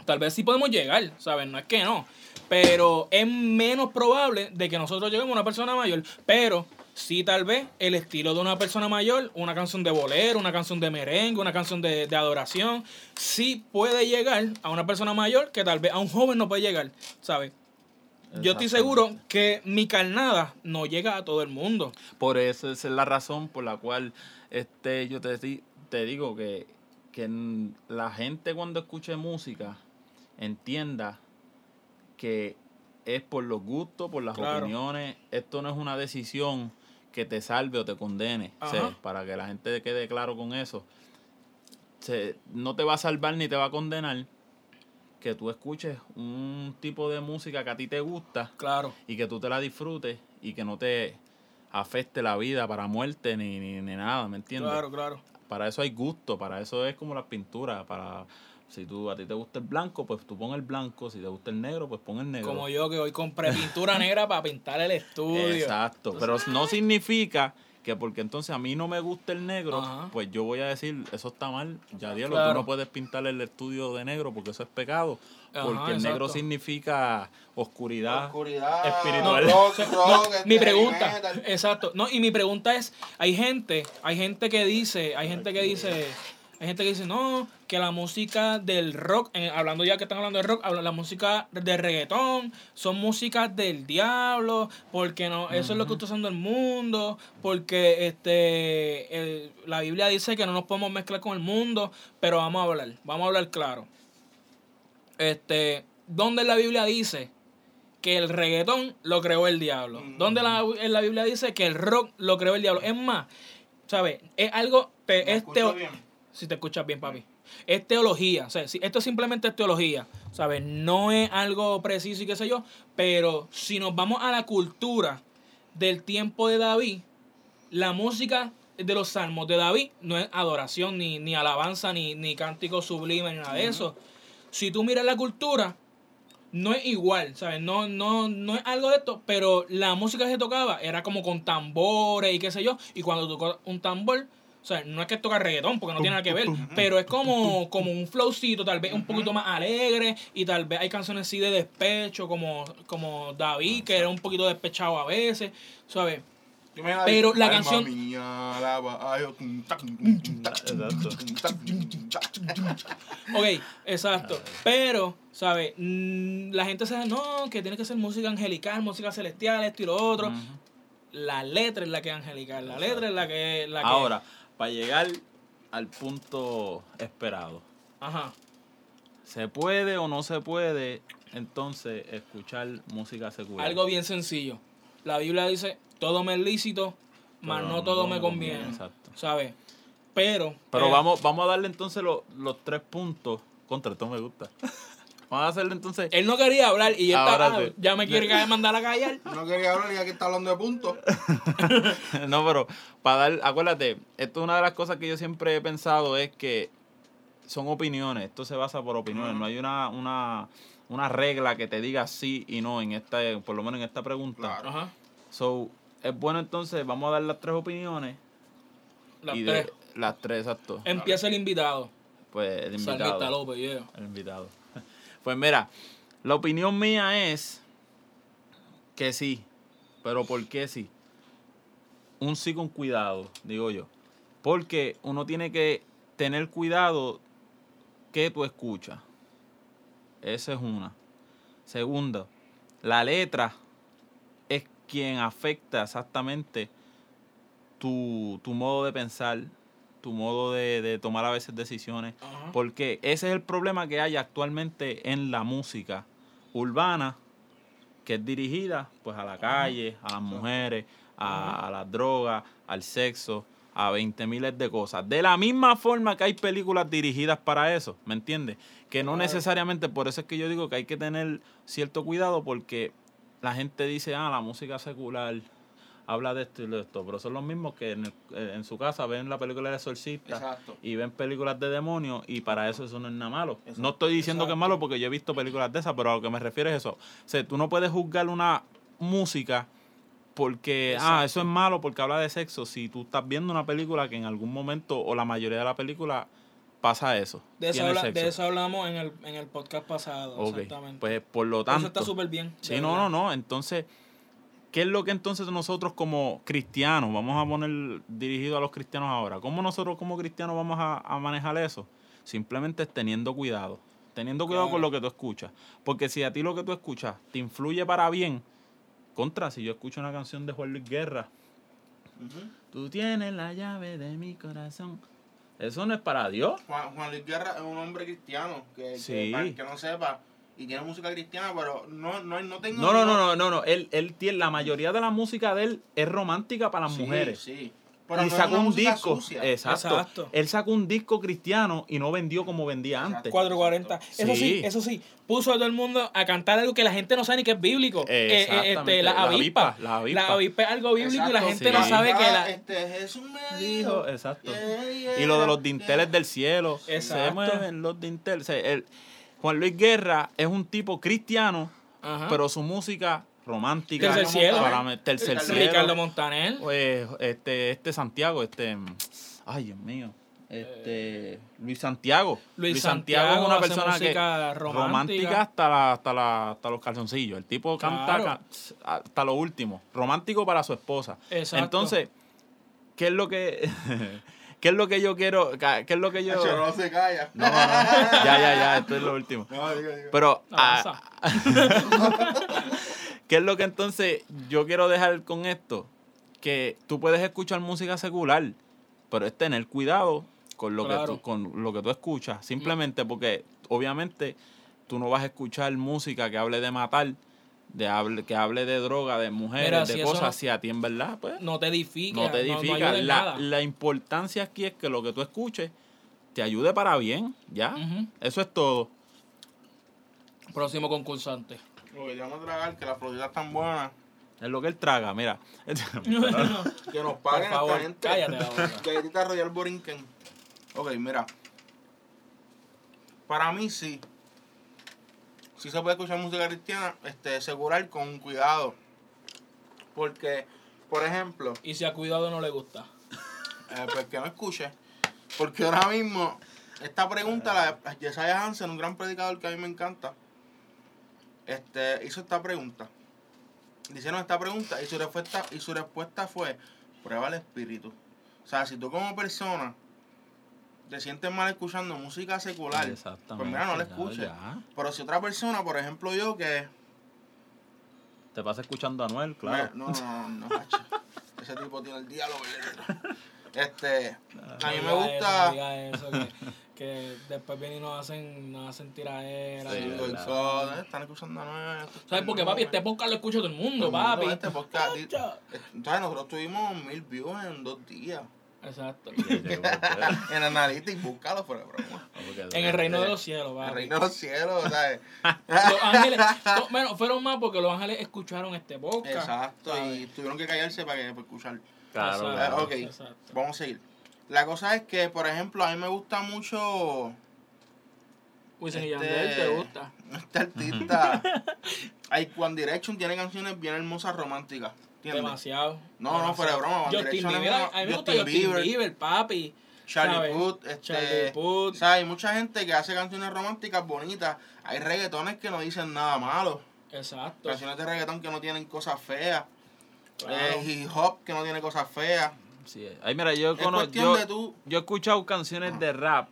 Tal vez sí podemos llegar, ¿sabes? No es que no. Pero es menos probable de que nosotros lleguemos a una persona mayor. Pero sí, tal vez el estilo de una persona mayor, una canción de bolero, una canción de merengue, una canción de, de adoración, sí puede llegar a una persona mayor que tal vez a un joven no puede llegar, ¿sabes? Yo estoy seguro que mi carnada no llega a todo el mundo. Por eso esa es la razón por la cual este yo te, te digo que, que la gente cuando escuche música entienda que es por los gustos, por las Claro. opiniones. Esto no es una decisión que te salve o te condene. O sea, Ajá. para que la gente quede claro con eso. Se- no te va a salvar ni te va a condenar que tú escuches un tipo de música que a ti te gusta Claro. y que tú te la disfrutes y que no te afecte la vida para muerte ni, ni, ni nada, ¿me entiendes? Claro, claro. Para eso hay gusto, para eso es como las pinturas, para, Si tú, a ti te gusta el blanco, pues tú pon el blanco. Si te gusta el negro, pues pon el negro. Como yo que hoy compré pintura [laughs] negra para pintar el estudio. Exacto. Pero no significa que porque entonces a mí no me gusta el negro, Ajá. pues yo voy a decir, eso está mal, ya diablo, Claro. tú no puedes pintar el estudio de negro porque eso es pecado, Ajá, porque el negro significa oscuridad. Oscuridad, espiritual. rock, No, rock, este, mi pregunta, metal. exacto. No, y mi pregunta es, hay gente, hay gente que dice, hay gente que dice, hay gente que dice, no, que la música del rock, eh, hablando ya que están hablando de rock, la música de reggaetón, son músicas del diablo, porque no, eso es lo que está usando el mundo, porque este el- la Biblia dice que no nos podemos mezclar con el mundo, pero vamos a hablar, vamos a hablar claro. Este, ¿dónde la Biblia dice que el reggaetón lo creó el diablo? ¿Dónde la, en la Biblia dice que el rock lo creó el diablo? Es más, ¿sabes? Es algo, te-. Si te escuchas bien, papi. Es teología, o sea, si- esto simplemente es teología, ¿sabes? No es algo preciso y qué sé yo, pero si nos vamos a la cultura del tiempo de David, la música de los salmos de David no es adoración, ni, ni alabanza, ni, ni cántico sublime, ni nada de eso. Si tú miras la cultura, no es igual, ¿sabes? No, no, no es algo de esto, pero la música que se tocaba era como con tambores y qué sé yo, y cuando tocó un tambor, o sea, no es que toca reggaetón, porque no tiene nada que ver, pero es como, como un flowcito, tal vez un poquito más alegre, y tal vez hay canciones así de despecho, como, como David, que era un poquito despechado a veces, ¿sabes? Pero la canción-. Ok, exacto. Pero, ¿sabes? Mm, La gente sabe, no, que tiene que ser música angelical, música celestial, esto y lo otro. La letra es la que es angelical, la letra es la que... La que Ahora, para llegar al punto esperado, Ajá. ¿se puede o no se puede entonces escuchar música secular? Algo bien sencillo. La Biblia dice, todo me es lícito, mas no todo me conviene. Exacto. ¿Sabes? Pero... Pero eh, vamos, vamos a darle entonces los, los tres puntos. Contra esto me gusta. [laughs] vamos a hacerle entonces. Él no quería hablar y ya, sí. ya me quiere mandar a callar. [laughs] No quería hablar ya que está hablando de puntos. [laughs] no, pero para dar, acuérdate, esto es una de las cosas que yo siempre he pensado es que son opiniones, esto se basa por opiniones, no hay una, una, una regla que te diga sí y no en esta, por lo menos en esta pregunta. Claro. Ajá. So, es bueno entonces, vamos a dar las tres opiniones. Las y tres. de las tres, exacto. Empieza el invitado. Pues el invitado. López, yeah. El invitado. Pues mira, la opinión mía es que sí. Pero ¿por qué sí? Un sí con cuidado, digo yo. Porque uno tiene que tener cuidado que tú escuchas. Esa es una. Segunda, la letra es quien afecta exactamente tu, tu modo de pensar, tu modo de, de tomar a veces decisiones. Porque ese es el problema que hay actualmente en la música urbana, que es dirigida pues a la calle, a las mujeres, a, a las drogas, al sexo, a 20 miles de cosas. De la misma forma que hay películas dirigidas para eso, ¿me entiendes? Que no necesariamente, por eso es que yo digo que hay que tener cierto cuidado porque la gente dice, ah, la música secular habla de esto y de esto, pero son los mismos que en, el- eh, en su casa ven la película de Exorcista Exacto. y ven películas de demonios y para eso eso no es nada malo. Exacto. No estoy diciendo que es malo porque yo he visto películas de esas, pero a lo que me refiero es eso. O sea, tú no puedes juzgar una música porque, ah, eso es malo porque habla de sexo. Si tú estás viendo una película que en algún momento o la mayoría de la película pasa eso. De eso, habla- de eso hablamos en el, en el podcast pasado, exactamente. Pues por lo Eso tanto. está súper bien. Sí, no, no, no. Entonces, ¿qué es lo que entonces nosotros como cristianos, vamos a poner dirigido a los cristianos ahora, ¿cómo nosotros como cristianos vamos a, a manejar eso? Simplemente es teniendo cuidado, teniendo cuidado con lo que tú escuchas. Porque si a ti lo que tú escuchas te influye para bien, contra, si yo escucho una canción de Juan Luis Guerra, tú tienes la llave de mi corazón. Eso no es para Dios. Juan, Juan Luis Guerra es un hombre cristiano que, Sí. que, para que no sepa y tiene música cristiana, pero no, no, no tengo. No, no, no, no, no, no. Él, él tiene, la mayoría de la música de él es romántica para las Sí, mujeres. Sí. Pero y no sacó un disco. Exacto. Exacto. Él sacó un disco cristiano y no vendió como vendía Exacto. antes. 440. Eso sí. Sí. eso sí. Puso a todo el mundo a cantar algo que la gente no sabe ni que es bíblico. Eh, eh, este, la la avispa. avispa, la avispa. La avispa es algo bíblico y la gente Sí. no sabe que Ah, la. Este Jesús me Dijo, exacto. yeah, yeah, Y lo de los yeah. dinteles del cielo. Se Exacto. mueven los dinteles. O sea, el- Juan Luis Guerra es un tipo cristiano, Ajá. pero su música romántica. Tercer cielo. para- tercer cielo. Ricardo Montaner. Pues, este, este Santiago, este. Ay, Dios mío. Este. Luis Santiago. Luis Santiago es una persona que. música romántica. hasta, la, hasta, la, hasta los calzoncillos. El tipo canta Claro. hasta lo último. Romántico para su esposa. Exacto. Entonces, ¿qué es lo que. [laughs] ¿Qué es lo que yo quiero? ¿Qué es lo que yo.? No se calla. No, no, no. Ya, ya, ya. Esto es lo último. No, diga, diga. Pero. Ah, [laughs] ¿Qué es lo que entonces yo quiero dejar con esto? Que tú puedes escuchar música secular, pero es tener cuidado con lo, que, tú, con lo que tú escuchas. Simplemente porque, obviamente, tú no vas a escuchar música que hable de matar, de hable, que hable de droga, de mujeres, Mira, de si cosas. no- Si a ti en verdad, pues, No te edifica. no te edifica. la, nada. la importancia aquí es que lo que tú escuches te ayude para bien, ¿ya? Eso es todo. Próximo concursante. Lo que vamos a tragar, que las floridas están buenas. Es lo que él traga, mira. [laughs] [laughs] Que nos paguen Por favor, esta gente. cállate. Galletita [laughs] Royal Borinquen. Ok, mira. Para mí sí. Sí se puede escuchar música cristiana, este, secular con cuidado. Porque, por ejemplo, Y si a cuidado no le gusta. eh, pues que no escuche. Porque ahora mismo, esta pregunta, la de Jesiah Hansen, un gran predicador que a mí me encanta, este, hizo esta pregunta. Hicieron esta pregunta y su respuesta, y su respuesta fue, prueba el espíritu. O sea, si tú como persona te sientes mal escuchando música secular, Exactamente. pues mira, no la escuches. ya. Pero si otra persona, por ejemplo yo, que... Te pasa escuchando a Anuel, claro. Me- no, no, no, no, macho. [laughs] Ese tipo tiene el diálogo. Este, a mí me No gusta... Eso, no eso, que, que después vienen y nos hacen, nos hacen tiraderas. Sí, ¿no? verdad. Golzón, están escuchando a Noel. ¿Sabes por qué, papi? Este podcast lo escucha todo el mundo, Todo el mundo, papi. Este podcast, eh, ¿sabes? Nosotros tuvimos mil views en dos días. Exacto. en Analytics, búscalo fuera de broma. En el reino de los cielos, El papi. reino de los cielos, ¿sabes? Los ángeles, to- bueno, fueron más porque los ángeles escucharon este podcast. Exacto, ¿sabes? y tuvieron que callarse para que para escuchar. Claro, Exacto, claro. ok. exacto. Vamos a seguir. La cosa es que, por ejemplo, a mí me gusta mucho Wisin y Este- Yandel, ¿te gusta? [laughs] este artista. Hay One Direction tiene canciones bien hermosas románticas. ¿Entiendes? Demasiado. No, no, fuera de broma, Justin Direction Bieber, a mí me gusta Justin Justin Bieber. Bieber, papi. Charlie. Puth, este, Charlie Puth. O sea, hay mucha gente que hace canciones románticas bonitas. Hay reggaetones que no dicen nada malo. Exacto. Canciones de reggaetón que no tienen cosas feas. Claro. Eh, hip hop que no tiene cosas feas. Sí, ay, mira, yo, Es cono- cuestión yo, de tú. yo he escuchado canciones de rap,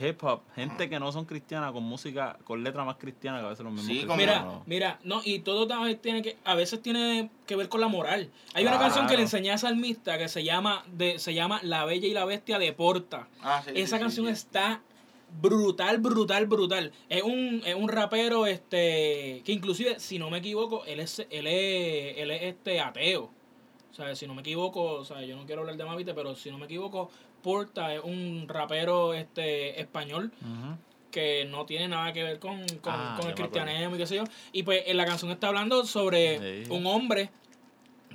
hip hop, gente que no son cristianas con música, con letra más cristiana que a veces los mismos Sí, cristianos. Mira, no. mira, no, y todo también tiene que, a veces tiene que ver con la moral. Hay una canción que le enseñé a Salmista que se llama, de, se llama La Bella y la Bestia de Porta. Ah, sí, Esa sí, canción sí, sí. está brutal, brutal, brutal. Es un, es un rapero este que inclusive, si no me equivoco, él es, él es, él es este ateo. O sea, si no me equivoco, o sea, yo no quiero hablar de Mavite, pero si no me equivoco, Porta es un rapero este español que no tiene nada que ver con, con, Ah, con el cristianismo y qué sé yo. Y pues en la canción está hablando sobre Sí. un hombre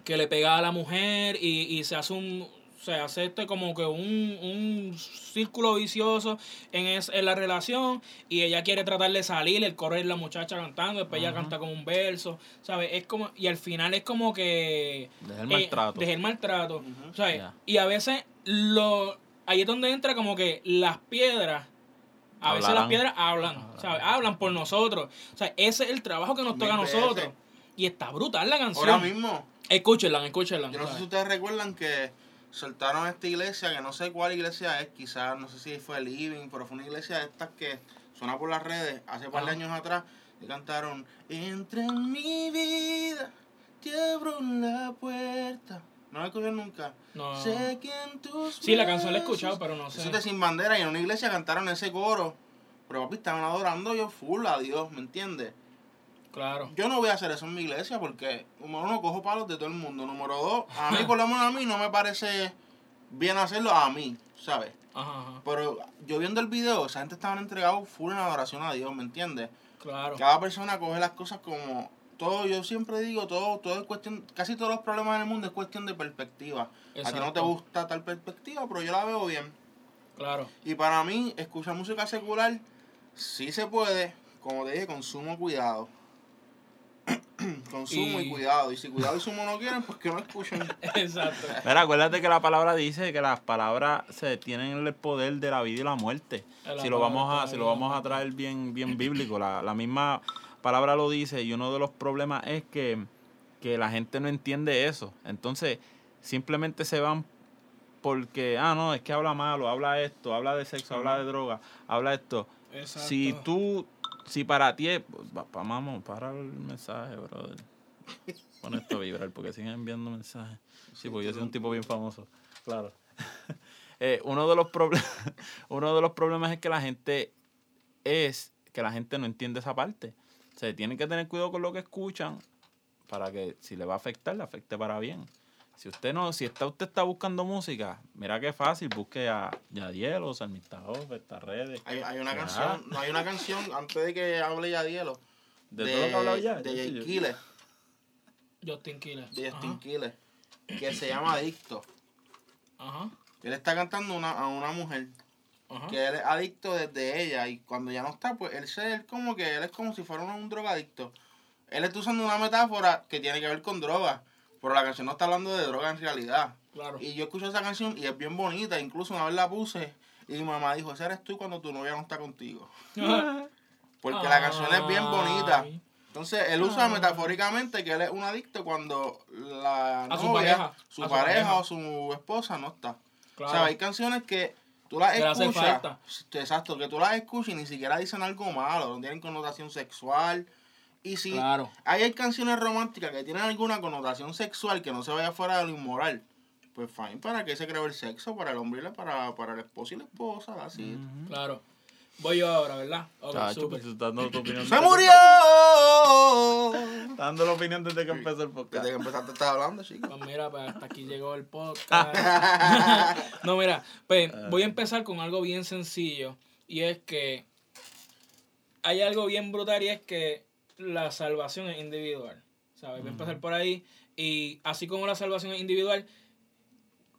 que le pega a la mujer y, y se hace un se hace este como que un, un círculo vicioso en, es, en la relación y ella quiere tratar de salir, el coro es la muchacha cantando, después ella canta como un verso, ¿sabes? Es como, y al final es como que... Deja el eh, maltrato. deja el maltrato. ¿sabes? Y a veces lo, ahí es donde entra como que las piedras a veces las piedras hablan, Hablarán. ¿sabes? Hablan por nosotros. O sea, ese es el trabajo que nos toca a nosotros. Y está brutal la canción. Ahora mismo, Escúchenla, escúchenla. yo no sé si ustedes recuerdan que soltaron esta iglesia, que no sé cuál iglesia es, quizás, no sé si fue Living, pero fue una iglesia de estas que suena por las redes hace par de años atrás, y cantaron, entra en mi vida, te abro la puerta. ¿No la escuché nunca? No. Sé que en tus Sí, la canción la he escuchado, pero no sé. Eso es de Sin Bandera y en una iglesia cantaron ese coro. Pero papi, estaban adorando yo full a Dios, ¿me entiendes? Claro. Yo no voy a hacer eso en mi iglesia porque, número uno, cojo palos de todo el mundo. Número dos, a mí, por lo menos a mí, no me parece bien hacerlo a mí, ¿sabes? Ajá, ajá. Pero yo viendo el video, esa gente estaba entregado full en adoración a Dios, ¿me entiendes? Claro. Cada persona coge las cosas como todo, yo siempre digo, todo, todo es cuestión, casi todos los problemas en el mundo es cuestión de perspectiva. A ti no te gusta tal perspectiva, pero yo la veo bien. Claro. Y para mí, escuchar música secular, sí se puede, como te dije, con sumo cuidado. [clears throat] con sumo y... Y- cuidado. Y si cuidado y sumo no quieren, pues que no escuchen. [laughs] Exacto. Mira, acuérdate que la palabra dice que las palabras se tienen el poder de la vida y la muerte. La Si lo vamos a, si lo vamos a traer bien, bien bíblico, la, la misma palabra lo dice y uno de los problemas es que, que la gente no entiende eso. Entonces, simplemente se van porque, ah, no, es que habla malo, habla esto, habla de sexo, habla de droga, habla esto. Exacto. Si tú, si para ti es, va- va- vamos, para el mensaje, brother. Pon esto a vibrar porque siguen enviando mensajes. Sí, porque yo soy un tipo bien famoso. Claro. [laughs] Eh, uno, de los [laughs] uno de los problemas es que la gente es que la gente no entiende esa parte. Se tienen que tener cuidado con lo que escuchan para que si le va a afectar, le afecte para bien. Si usted no, si está, usted está buscando música, mira qué fácil, busque a Yadielo, Salmista Off, estas redes. Hay, hay una canción, no hay una canción, antes de que hable Yadielo, De, todo lo que ha hablado ya. de Jay yo- Killer, Justin Killer. de Justin Ajá. Killer, que se llama Adicto. Ajá. Él está cantando una, a una mujer Ajá. que él es adicto desde ella y cuando ya no está, pues él se él como que él es como si fuera un, un drogadicto. Él está usando una metáfora que tiene que ver con drogas, pero la canción no está hablando de droga en realidad. Claro. Y yo escucho esa canción y es bien bonita, incluso una vez la puse y mi mamá dijo, ese eres tú cuando tu novia no está contigo. [laughs] Porque la canción es bien bonita. Entonces, él usa metafóricamente que él es un adicto cuando la A su novia, pareja, su pareja pareja. o su esposa no está. Claro. O sea, hay canciones que tú las Que escuchas. falta. Exacto, que tú las escuchas y ni siquiera dicen algo malo, no tienen connotación sexual. Y si Claro. hay, canciones románticas que tienen alguna connotación sexual que no se vaya fuera de lo inmoral, pues fine, ¿para qué se creó el sexo? Para el hombre y la, para, para el esposo y la esposa, así. Claro. Voy yo ahora, ¿verdad? Pues tú estás dando tu opinión. ¡Se murió! Estás dando la opinión desde que empezó el podcast. Desde que empezaste estás hablando, chico. Pues mira, pues hasta aquí llegó el podcast. [laughs] no, mira, pues voy a empezar con algo bien sencillo. Y es que hay algo bien brutal y es que la salvación es individual. ¿Sabes? Voy a empezar por ahí. Y así como la salvación es individual,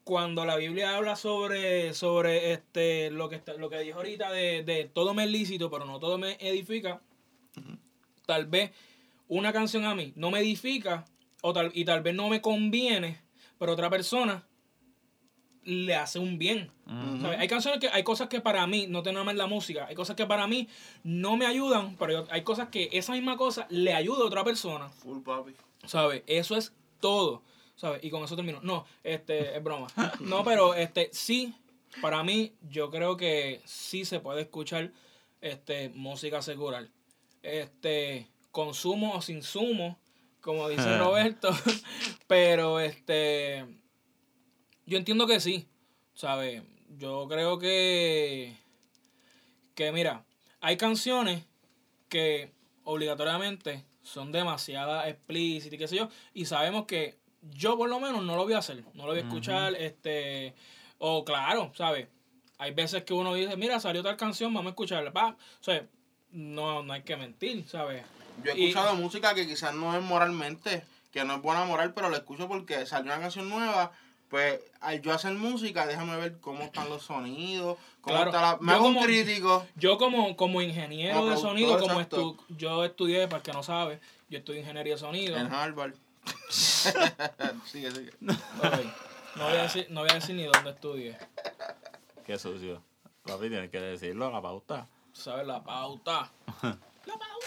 cuando la Biblia habla sobre, sobre este lo que está, lo que dijo ahorita de, de todo me es lícito, pero no todo me edifica, tal vez una canción a mí no me edifica o tal, y tal vez no me conviene, pero otra persona le hace un bien. ¿sabes? Hay canciones que hay cosas que para mí no tengo nada más la música, hay cosas que para mí no me ayudan, pero hay cosas que esa misma cosa le ayuda a otra persona. Full papi. ¿sabes? Eso es todo, ¿sabes? Y con eso termino. No, este, es broma. No, pero este, sí, para mí, yo creo que sí se puede escuchar este, música secular. Este, consumo o sin sumo, como dice [laughs] Roberto, [laughs] pero este, yo entiendo que sí, ¿sabes? Yo creo que, que mira, hay canciones que obligatoriamente son demasiadas explícitas y qué sé yo, y sabemos que yo por lo menos no lo voy a hacer, no lo voy a escuchar, este, o claro, ¿sabes? Hay veces que uno dice, mira, salió tal canción, vamos a escucharla, pa, o sea, no, no hay que mentir, ¿sabes? Yo he Y- escuchado música que quizás no es moralmente, que no es buena moral, pero la escucho porque salió una canción nueva. Pues al yo hacer música, déjame ver cómo están los sonidos, cómo Claro. está la... Me hago un crítico. Yo como, como ingeniero Como de sonido, como estu- yo estudié, para el que no sabe, yo estudié ingeniería de sonido. En Harvard. [laughs] sigue, sigue. No voy a decir, no voy a decir ni dónde estudié. Qué sucio. Papi, tienes que decirlo, la pauta. ¿Sabes? La pauta. [laughs] La pauta.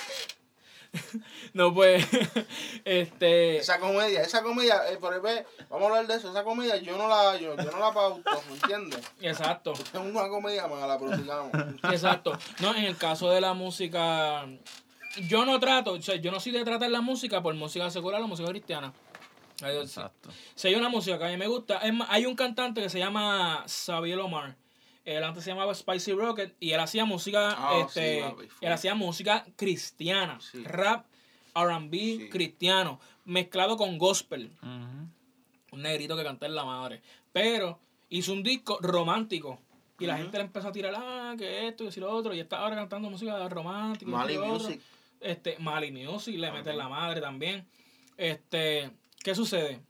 no, pues, [laughs] este... Esa comedia, esa comedia, eh, por ahí ve, vamos a hablar de eso, esa comedia yo no la, yo, yo no la pauto, ¿me entiendes? Exacto. Es una comedia mala, pero sigamos. Exacto. No, en el caso de la música, yo no trato, o sea, yo no soy de tratar la música por música secular o música cristiana. Exacto. Si hay una música que a mí me gusta, es más, hay un cantante que se llama Xavier Omar. Él antes se llamaba Spicy Rocket y él hacía música, Ah, este, sí, él hacía música cristiana, Sí. rap RB Sí. cristiano, mezclado con gospel. Un negrito que canta en la madre. Pero hizo un disco romántico. Y la gente le empezó a tirar, ah, que esto y que lo otro. Y está ahora cantando música romántica. Mali otro. Este, Mali Music, le meten Ajá. la madre también. Este, ¿qué sucede?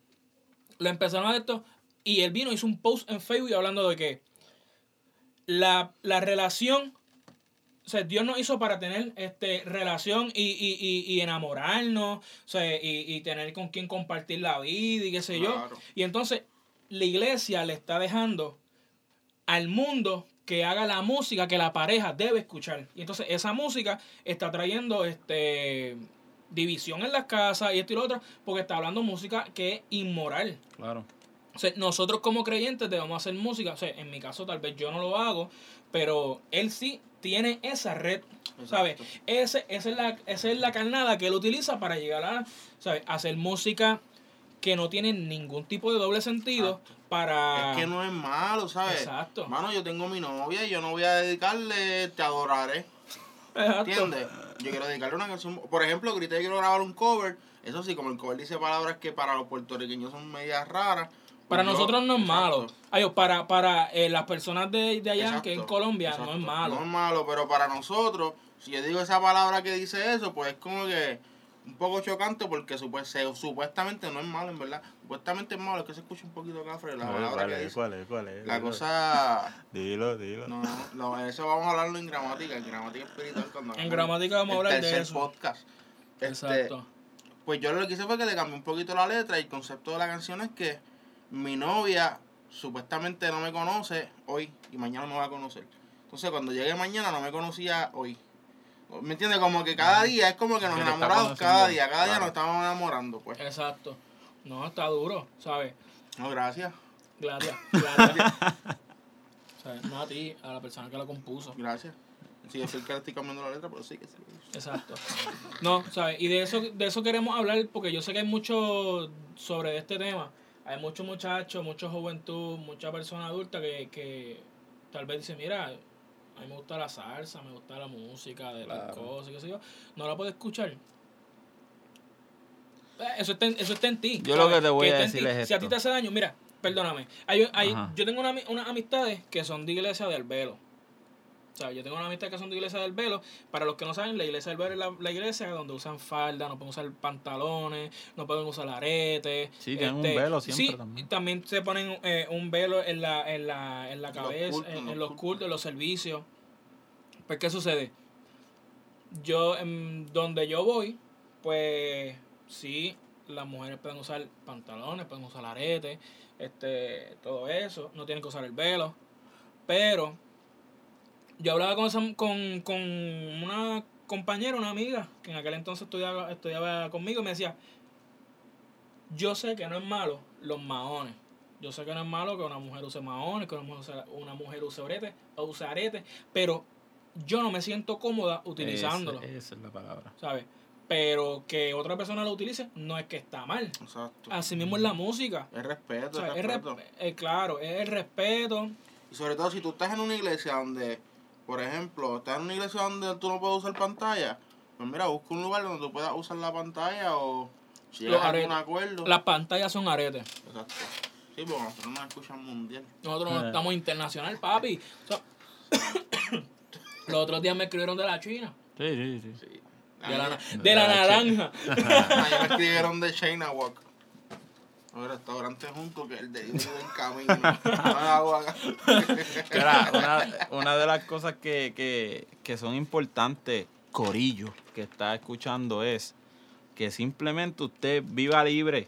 Lo empezaron a esto y él vino, hizo un post en Facebook hablando de que la, la relación, o sea, Dios nos hizo para tener este, relación y, y, y, y enamorarnos, o sea, y, y tener con quien compartir la vida y qué sé yo. Y entonces la iglesia le está dejando al mundo que haga la música que la pareja debe escuchar. Y entonces esa música está trayendo este división en las casas y esto y lo otro, porque está hablando música que es inmoral. Claro. O sea, nosotros como creyentes debemos hacer música. O sea, en mi caso tal vez yo no lo hago, pero él sí tiene esa red, ¿sabes? Ese, esa, es la, esa es la carnada que él utiliza para llegar a, ¿sabes? hacer música que no tiene ningún tipo de doble sentido Exacto. para... Es que no es malo, ¿sabes? Exacto. Mano, yo tengo mi novia y yo no voy a dedicarle Te adoraré. Exacto. ¿Entiendes? Yo quiero dedicarle una canción. Por ejemplo, yo quiero grabar un cover. Eso sí, como el cover dice palabras que para los puertorriqueños son medias raras. Para yo- nosotros no es exacto, malo. Ay, para para eh, las personas de, de allá, exacto, que en Colombia, no es malo. No es malo, pero para nosotros, si yo digo esa palabra que dice eso, pues es como que un poco chocante porque supuestamente no es malo, en verdad. Supuestamente es malo, es que se escucha un poquito cafre la palabra ¿Cuál que es? dice. ¿Cuál es? ¿Cuál es? La Dilo. cosa... [laughs] Dilo, dilo. No, no, eso vamos a hablarlo en gramática, en gramática espiritual. Cuando En gramática vamos a hablar de eso. podcast. Este, Exacto. Pues yo lo que hice fue que le cambié un poquito la letra y el concepto de la canción es que mi novia supuestamente no me conoce hoy y mañana me va a conocer. Entonces cuando llegue mañana no me conocía hoy. ¿Me entiendes? Como que cada día es como que nos enamoramos cada día, cada día nos estamos enamorando, pues. Exacto. No, está duro, ¿sabes? No, gracias. Gracias. Gracias. [laughs] ¿Sabes? No a ti, a la persona que lo compuso. Gracias. Sí, yo soy el que estoy cambiando la letra, pero sí que sí. Exacto. No, ¿sabes? Y de eso, de eso queremos hablar porque yo sé que hay mucho sobre este tema. Hay muchos muchachos, mucha juventud, mucha persona adulta que, que tal vez dice, mira, a mí me gusta la salsa, me gusta la música, de las cosas, qué sé yo. No la puedo escuchar. Eh, Eso está, en, eso está en ti. Yo lo que te voy a decir es Si a esto. ti te hace daño, mira, perdóname. Hay, yo tengo una, unas amistades que son de iglesia del velo. O sea, yo tengo una amistad que son de iglesia del velo. Para los que no saben, la iglesia del velo es la, la iglesia donde usan falda, no pueden usar pantalones, no pueden usar aretes. Sí, tienen un velo siempre sí, también. también se ponen eh, un velo en la, en la, en la los cabeza, cultos, en, en en los los cultos, en los servicios. Pues, ¿qué sucede? Yo, en donde yo voy, pues, sí, las mujeres pueden usar pantalones, pueden usar aretes, este, todo eso, no tienen que usar el velo. Pero yo hablaba con, esa- con, con una compañera, una amiga, que en aquel entonces estudiaba, estudiaba conmigo, y me decía, yo sé que no es malo los maones. Yo sé que no es malo que una mujer use maones, que una mujer use, una mujer use arete, o use arete, pero yo no me siento cómoda utilizándolo, Ese- esa es la palabra. ¿sabes? Pero que otra persona lo utilice no es que está mal. Exacto. Así mismo es la música. Es respeto, O sea, es es respeto. resp- eh, claro, es el respeto. Y sobre todo si tú estás en una iglesia donde, por ejemplo, estás en una iglesia donde tú no puedes usar pantalla, pues mira, busca un lugar donde tú puedas usar la pantalla o si Los llegas a algún acuerdo. Las pantallas son aretes. Exacto. Sí, porque nosotros nos escuchan mundial. Nosotros no Eh. estamos internacional, papi. O sea, [coughs] los otros días me escribieron de la China. Sí, sí, sí. Sí. De la, de la naranja. [laughs] me escribieron de China Walk. Un restaurante junto que el de en camino. [laughs] [laughs] Una, una de las cosas que, que, que son importantes, Corillo, que está escuchando, es que simplemente usted viva libre,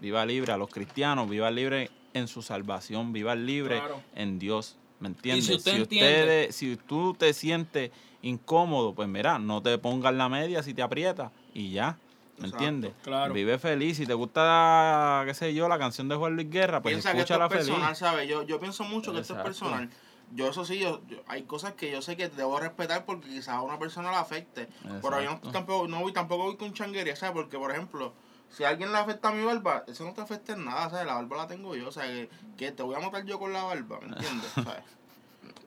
viva libre a los cristianos, viva libre en su salvación, viva libre Claro. en Dios. ¿Me entiendes? si usted si, entiende- usted- si tú te sientes incómodo, pues mira, no te pongas la media si te aprieta y ya. ¿Me Exacto, entiendes? claro. Vive feliz. Si te gusta, qué sé yo, la canción de Juan Luis Guerra, pues Piensa que esto escúchala es feliz. personal, ¿sabes? Yo, yo pienso mucho que esto es Exacto. personal. Yo eso sí, yo, yo- hay cosas que yo sé que debo respetar porque quizás a una persona la afecte. Pero yo no, Exacto. tampoco, no voy, tampoco voy con changuería, ¿sabes? Porque, por ejemplo, si a alguien le afecta a mi barba, eso no te afecta en nada, ¿sabes? La barba la tengo yo, o sea, que, que te voy a matar yo con la barba, ¿me entiendes? [laughs] ¿Sabes?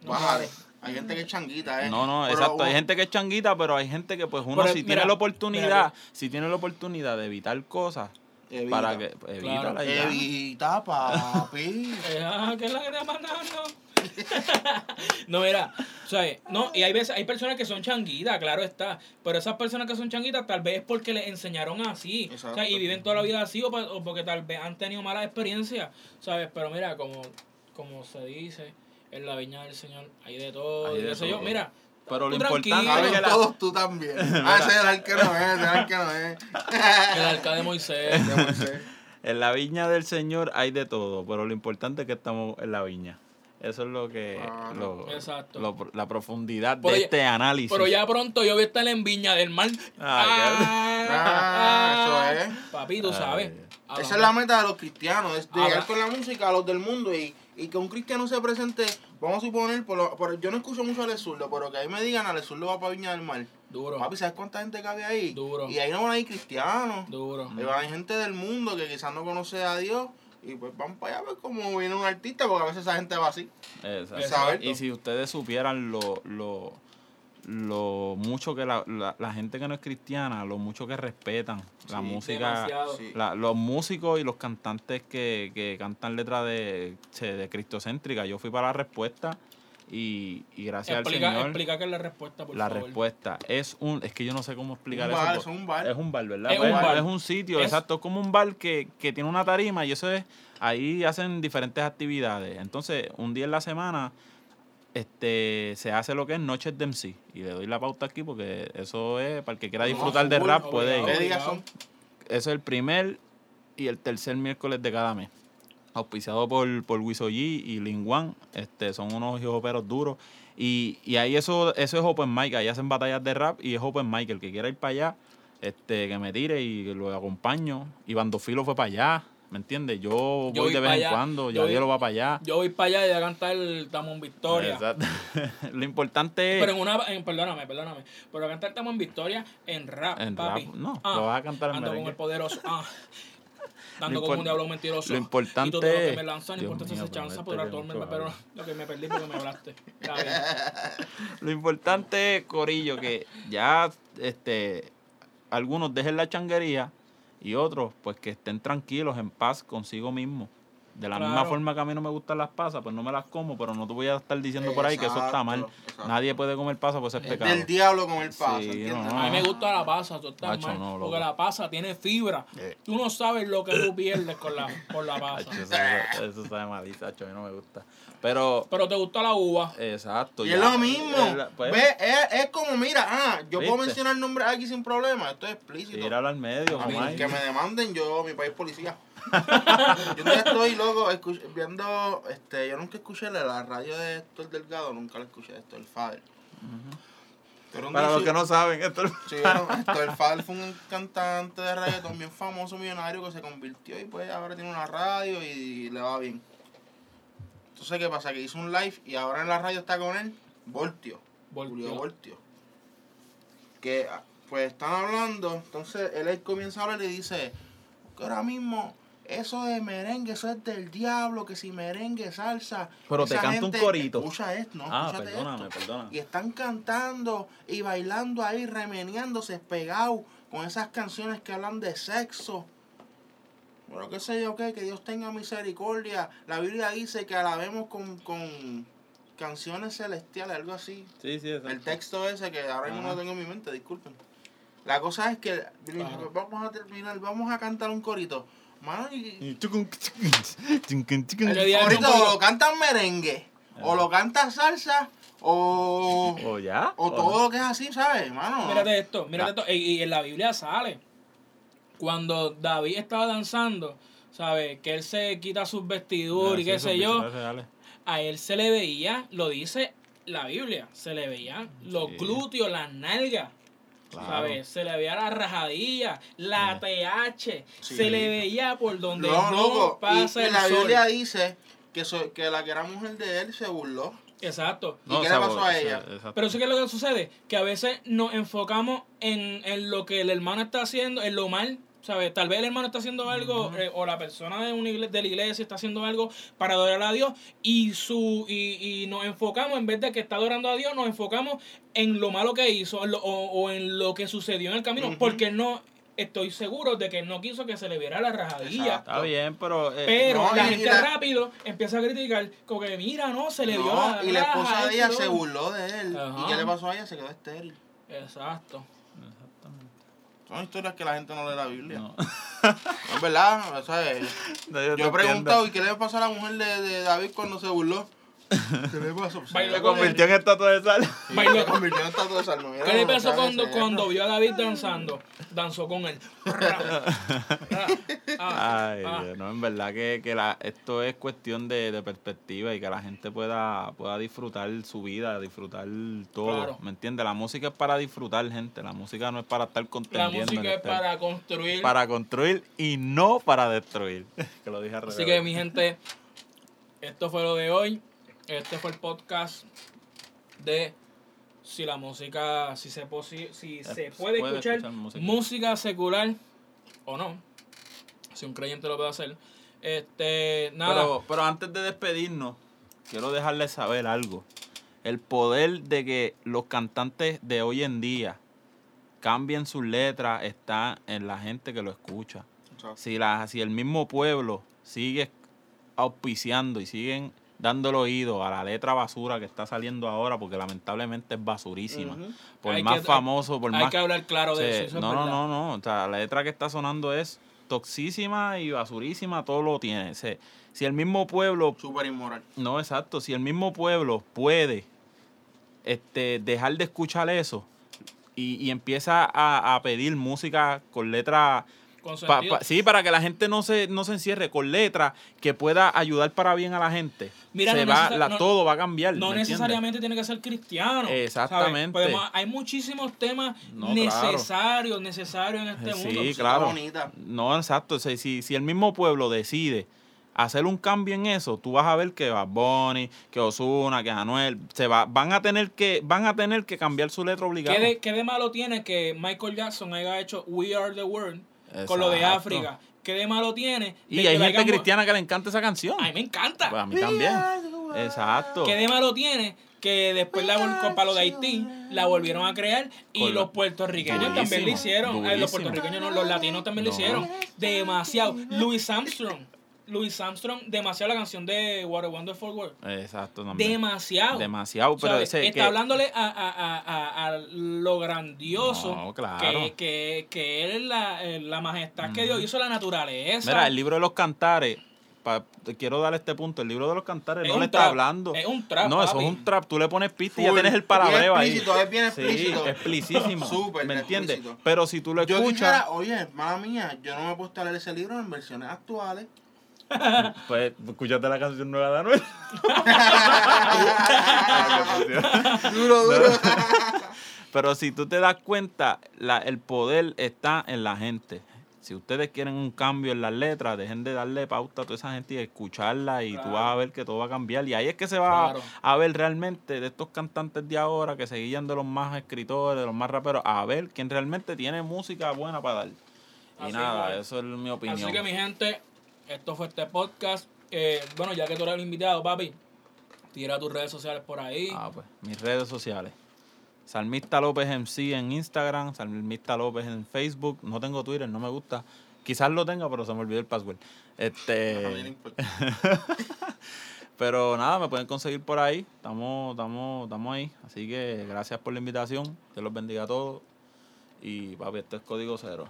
Bájale. Hay gente que es changuita, ¿eh? No, no, Pero exacto. Hay gente que es changuita, pero hay gente que pues uno Pero, si mira, tiene la oportunidad, mira, si tiene la oportunidad de evitar cosas, Evita. para que pues, evítala y ya. Evita, papi. [laughs] Eh, ah, ¿qué es la que te mandando? [laughs] no, mira, ¿sabes? No, y hay veces, hay personas que son changuitas, claro está. Pero esas personas que son changuitas, tal vez es porque les enseñaron así. o sea, y viven toda la vida así, o, pa- o porque tal vez han tenido malas experiencias, ¿sabes? Pero mira, como, como se dice, en la viña del Señor hay de todo. Hay y de qué sé yo, todo. mira. Pero lo importante es que la- todos tú también. [laughs] Ah, ese es el que no es, ese es el que no es. [laughs] El arca de Moisés. De Moisés. En la viña del Señor hay de todo, pero lo importante es que estamos en la viña. Eso es lo que Ah, lo- Exacto. lo- la profundidad Pero de ya- este análisis. Pero ya pronto yo voy a estar en Viña del Mar. Ah, Ah, eso es. Papi, tú sabes. Esa es la meta de los cristianos, es llegar con la música a los del mundo y, y que un cristiano se presente, vamos a suponer, por lo- por- yo no escucho mucho a Ale Zurdo, pero que ahí me digan, Ale Zurdo va para Viña del Mar. Duro. Papi, ¿sabes cuánta gente cabe ahí? Duro. Y ahí no van a ir cristianos. Duro. Ahí van a ir gente del mundo que quizás no conoce a Dios y pues van para allá pues, como viene un artista, porque a veces esa gente va así. Exacto. Exacto. Y si ustedes supieran lo, lo, lo mucho que la, la, la gente que no es cristiana, lo mucho que respetan la música, la- los músicos y los cantantes que, que cantan letras de, de cristocéntrica. Yo fui para la respuesta y, y gracias Explica, al Señor. explica qué es la respuesta, por la favor. respuesta es un, es que yo no sé cómo explicar Un bar, eso es un bar. Es un bar, ¿verdad? Es Pues, un bar. es un sitio, Es- exacto. Es como un bar que, que tiene una tarima y eso es, ahí hacen diferentes actividades. Entonces, un día en la semana, este, se hace lo que es Noches de MC. Y le doy la pauta aquí porque eso es, para el que quiera No, disfrutar de full, rap, puede ir. Eso es el primer y el tercer miércoles de cada mes. Auspiciado por, por Wiso G y Lin Wan. Este, son unos hijoperos duros. Y, y ahí eso, eso es open mic. Ahí hacen batallas de rap y es open mic. El que quiera ir para allá, este, que me tire y lo acompaño. Y Bandofilo fue para allá. ¿Me entiendes? Yo, Yo voy voy de vez en allá. cuando. Voy- va para allá. Yo voy para allá y voy a cantar el Tamón Victoria. Exacto. [laughs] lo importante es. Pero en una, en, perdóname, perdóname. Pero a cantar Tamón Victoria en rap, En papi. rap, no, Ah, lo vas a cantar en Ando con merengue. el poderoso. Ah. [laughs] Lo como un diablo mentiroso. lo importante Y todo lo que me lanzan, no importa si se chanza, podrá todo pero lo que me perdí porque me hablaste. [laughs] Lo importante es, Corillo, que ya este algunos dejen la changuería y otros, pues que estén tranquilos, en paz consigo mismo. De la misma forma que a mí no me gustan las pasas, pues no me las como, pero no te voy a estar diciendo por ahí que eso está mal. exacto. Nadie puede comer pasas, pues eso es pecado. del diablo con el paso, Sí, A mí me gusta la pasa, tú estás Macho, mal, no, porque la pasa tiene fibra. Eh. Tú no sabes lo que tú pierdes con la, con la Hacho, pasa. Eso, eso sabe malísimo, a mí no me gusta. Pero, Pero te gusta la uva. exacto. Y ya, es lo mismo. es la- pues, Ve, es, es como, mira, ah, yo puedo mencionar nombres aquí sin problema. Esto es explícito. Tíralo al medio, A mí, que me demanden yo, mi país policía. Yo todavía estoy loco escuch- viendo, este, yo nunca escuché la, la radio de Héctor Delgado, nunca la escuché, esto el Fader. Pero un Para los que no saben, esto es- Sí, bueno, Héctor Fader fue un cantante de reggaetón bien famoso, millonario, que se convirtió y pues ahora tiene una radio y le va bien. Entonces, ¿qué pasa? Que hizo un live y ahora en la radio está con él Voltio. Voltio. Julio Voltio. Que ah, pues están hablando, entonces él, él comienza a hablar y dice que ahora mismo eso de merengue, eso es del diablo, que si merengue, salsa. Pero te canta un corito. Escucha esto, no, Ah, escúchate perdóname, esto. perdóname. Y están cantando y bailando ahí, remeneándose, pegados con esas canciones que hablan de sexo. Bueno, qué sé yo, qué, que Dios tenga misericordia. La Biblia dice que alabemos con, con canciones celestiales, algo así. Sí, sí, exacto. El texto ese que ahora mismo no tengo en mi mente, disculpen. La cosa es que vamos a terminar, vamos a cantar un corito. Mano, y, corito. o lo cantan merengue, o lo canta salsa, o, ¿O ya? o todo lo que es así, ¿sabes, mano? Mírate esto, mírate esto. Y, y en la Biblia sale. Cuando David estaba danzando, ¿sabes? Que él se quita sus vestiduras y qué sé yo. A él se le veía, lo dice la Biblia, se le veían los Sí. glúteos, las nalgas. Claro. ¿Sabes? Se le veía la rajadilla, la TH, Sí. se le veía por donde No, no, loco, pasa y el la sol. Biblia dice que, so- que la que era mujer de él se burló. Exacto. ¿Y qué le pasó a ella? Pero eso que es lo que sucede, que a veces nos enfocamos en, en lo que el hermano está haciendo, en lo mal ¿Sabes? Tal vez el hermano está haciendo algo, eh, o la persona de, una igle- de la iglesia está haciendo algo para adorar a Dios, y su y, y nos enfocamos, en vez de que está adorando a Dios, nos enfocamos en lo malo que hizo en lo- o, o en lo que sucedió en el camino, porque no, estoy seguro de que no quiso que se le viera la rajadilla. Exacto. Está bien, pero... eh, Pero No, la gente la- rápido empieza a criticar, como que mira, no, se le vio la y la esposa de ella se burló de él. Ajá. ¿Y qué le pasó a ella? Se quedó estéril. Exacto. Son historias que la gente no lee la Biblia. no. Es verdad, o sea, No, yo te he preguntado. ¿y qué le pasó a la mujer de, de David cuando se burló? ¿Qué le pasó? Se convirtió en estatua de sal. Sí, Bailó. se convirtió en estatua de sal. ¿Qué le pasó cuando, vio a David danzando? Danzó con él. Ah, [laughs] Ay, ah. Dios, no, en verdad que, que la, esto es cuestión de, de perspectiva y que la gente pueda, pueda disfrutar su vida, disfrutar todo. Claro. ¿Me entiendes? La música es para disfrutar, gente. La música no es para estar La contendiendo. música ni es estar- para construir. para construir y no para destruir. [laughs] que lo dije al Así revés. que mi gente, esto fue lo de hoy. Este fue el podcast de si la música, si se, posi- si se puede, puede escuchar, escuchar música. música. secular o no. Si un creyente lo puede hacer. Este, nada. Pero, pero antes de despedirnos, quiero dejarles saber algo. El poder de que los cantantes de hoy en día cambien sus letras está en la gente que lo escucha. Si, la, si el mismo pueblo sigue auspiciando y siguen dándole oído a la letra basura que está saliendo ahora, porque lamentablemente es basurísima. Por Hay más que- famoso, por hay más que hablar claro de eso. eso es no, no, no, no. O sea, la letra que está sonando es toxísima y basurísima, todo lo tiene. O sea, si el mismo pueblo, Súper inmoral. no, exacto, si el mismo pueblo puede este, dejar de escuchar eso y, y empieza a, a pedir música con letra, Con pa- sentido. pa- sí, para que la gente no se, no se encierre, con letra que pueda ayudar para bien a la gente, Mira, se no va, la- no- todo va a cambiar. No necesariamente tiene que ser cristiano. Exactamente. Podemos- hay muchísimos temas No, claro. necesarios, necesarios en este Sí, mundo. Música claro. bonita. No, exacto. O sea, si, si el mismo pueblo decide hacer un cambio en eso, tú vas a ver que Bad Bunny, que Osuna, que Anuel, se va, van a tener que, van a tener que cambiar su letra obligada. ¿Qué de, qué de malo tiene que Michael Jackson haya hecho We Are the World con lo de. África? ¿Qué de malo tiene? de Y hay gente cristiana que le encanta esa canción. A mí me encanta. Pues a mí también. Exacto. ¿Qué de malo tiene? Que después la con palo de Haití la volvieron a crear y Con- los puertorriqueños Durísimo, también lo hicieron. Eh, los puertorriqueños no, los latinos también lo hicieron. Demasiado. Louis Armstrong. Louis Armstrong, demasiado la canción de What a Wonderful World. Exacto también. Demasiado. Demasiado, pero ¿Sabes? ese Está que- hablándole a, a, a, a, a lo grandioso No, claro. que, que, que es la, eh, la majestad que Dios hizo la naturaleza. Mira, el libro de los cantares, pa- te quiero dar este punto, el libro de los cantares Es no le está trap, hablando. es un trap, No, eso papi. es un trap. Tú le pones pista y ya tienes el palabreo ahí. explícito, es bien explícito. Sí, explicísimo. [laughs] Súper ¿Me entiendes? Pero si tú lo Yo escuchas, dijera, oye, mala mía, yo no me he puesto a leer ese libro en versiones actuales. Pues escúchate la canción nueva de Anuel. [laughs] Duro, duro. Pero si tú te das cuenta, la, el poder está en la gente. Si ustedes quieren un cambio en las letras, dejen de darle pauta a toda esa gente y escucharla y tú vas a ver que todo va a cambiar. Y ahí es que se va Claro. a, a ver realmente de estos cantantes de ahora que se guían de los más escritores, de los más raperos, a ver quién realmente tiene música buena para dar. Y Así nada, es. eso es mi opinión. Así que mi gente, esto fue este podcast. Eh, bueno, ya que tú eres el invitado, papi, tira tus redes sociales por ahí. Ah, pues, mis redes sociales. Salmista López MC en Instagram, Salmista López en Facebook. No tengo Twitter, no me gusta. Quizás lo tenga, pero se me olvidó el password. [laughs] No Este, [laughs] pero nada, me pueden conseguir por ahí. Estamos, estamos, estamos ahí. Así que gracias por la invitación. Dios los bendiga a todos. Y papi, esto es código cero.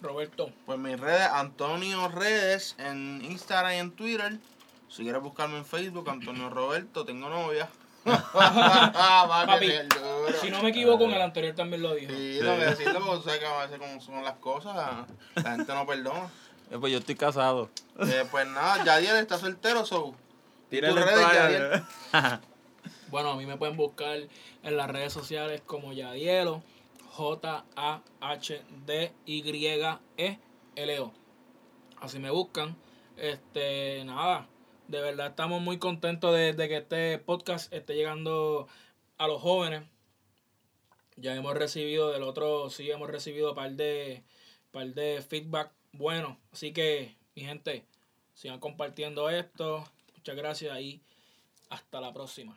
Roberto, Pues mis redes, Antonio Redes en Instagram y en Twitter. Si quieres buscarme en Facebook, Antonio Roberto, tengo novia. [laughs] Papi, si no me equivoco, en el anterior también lo dijo. Sí, tengo que decirlo porque sabes que a veces como son las cosas, la gente no perdona. Eh, pues yo estoy casado. Eh, pues nada, Yadiel está soltero, so. Tírenle redes, toalla. [laughs] Bueno, a mí me pueden buscar en las redes sociales como Yadielo, J-A-H-D-Y-E-L-O. Así me buscan. Este, nada, de verdad estamos muy contentos de, de que este podcast esté llegando a los jóvenes. Ya hemos recibido del otro, sí hemos recibido un par de, par de feedback bueno. Así que, mi gente, sigan compartiendo esto. Muchas gracias y hasta la próxima.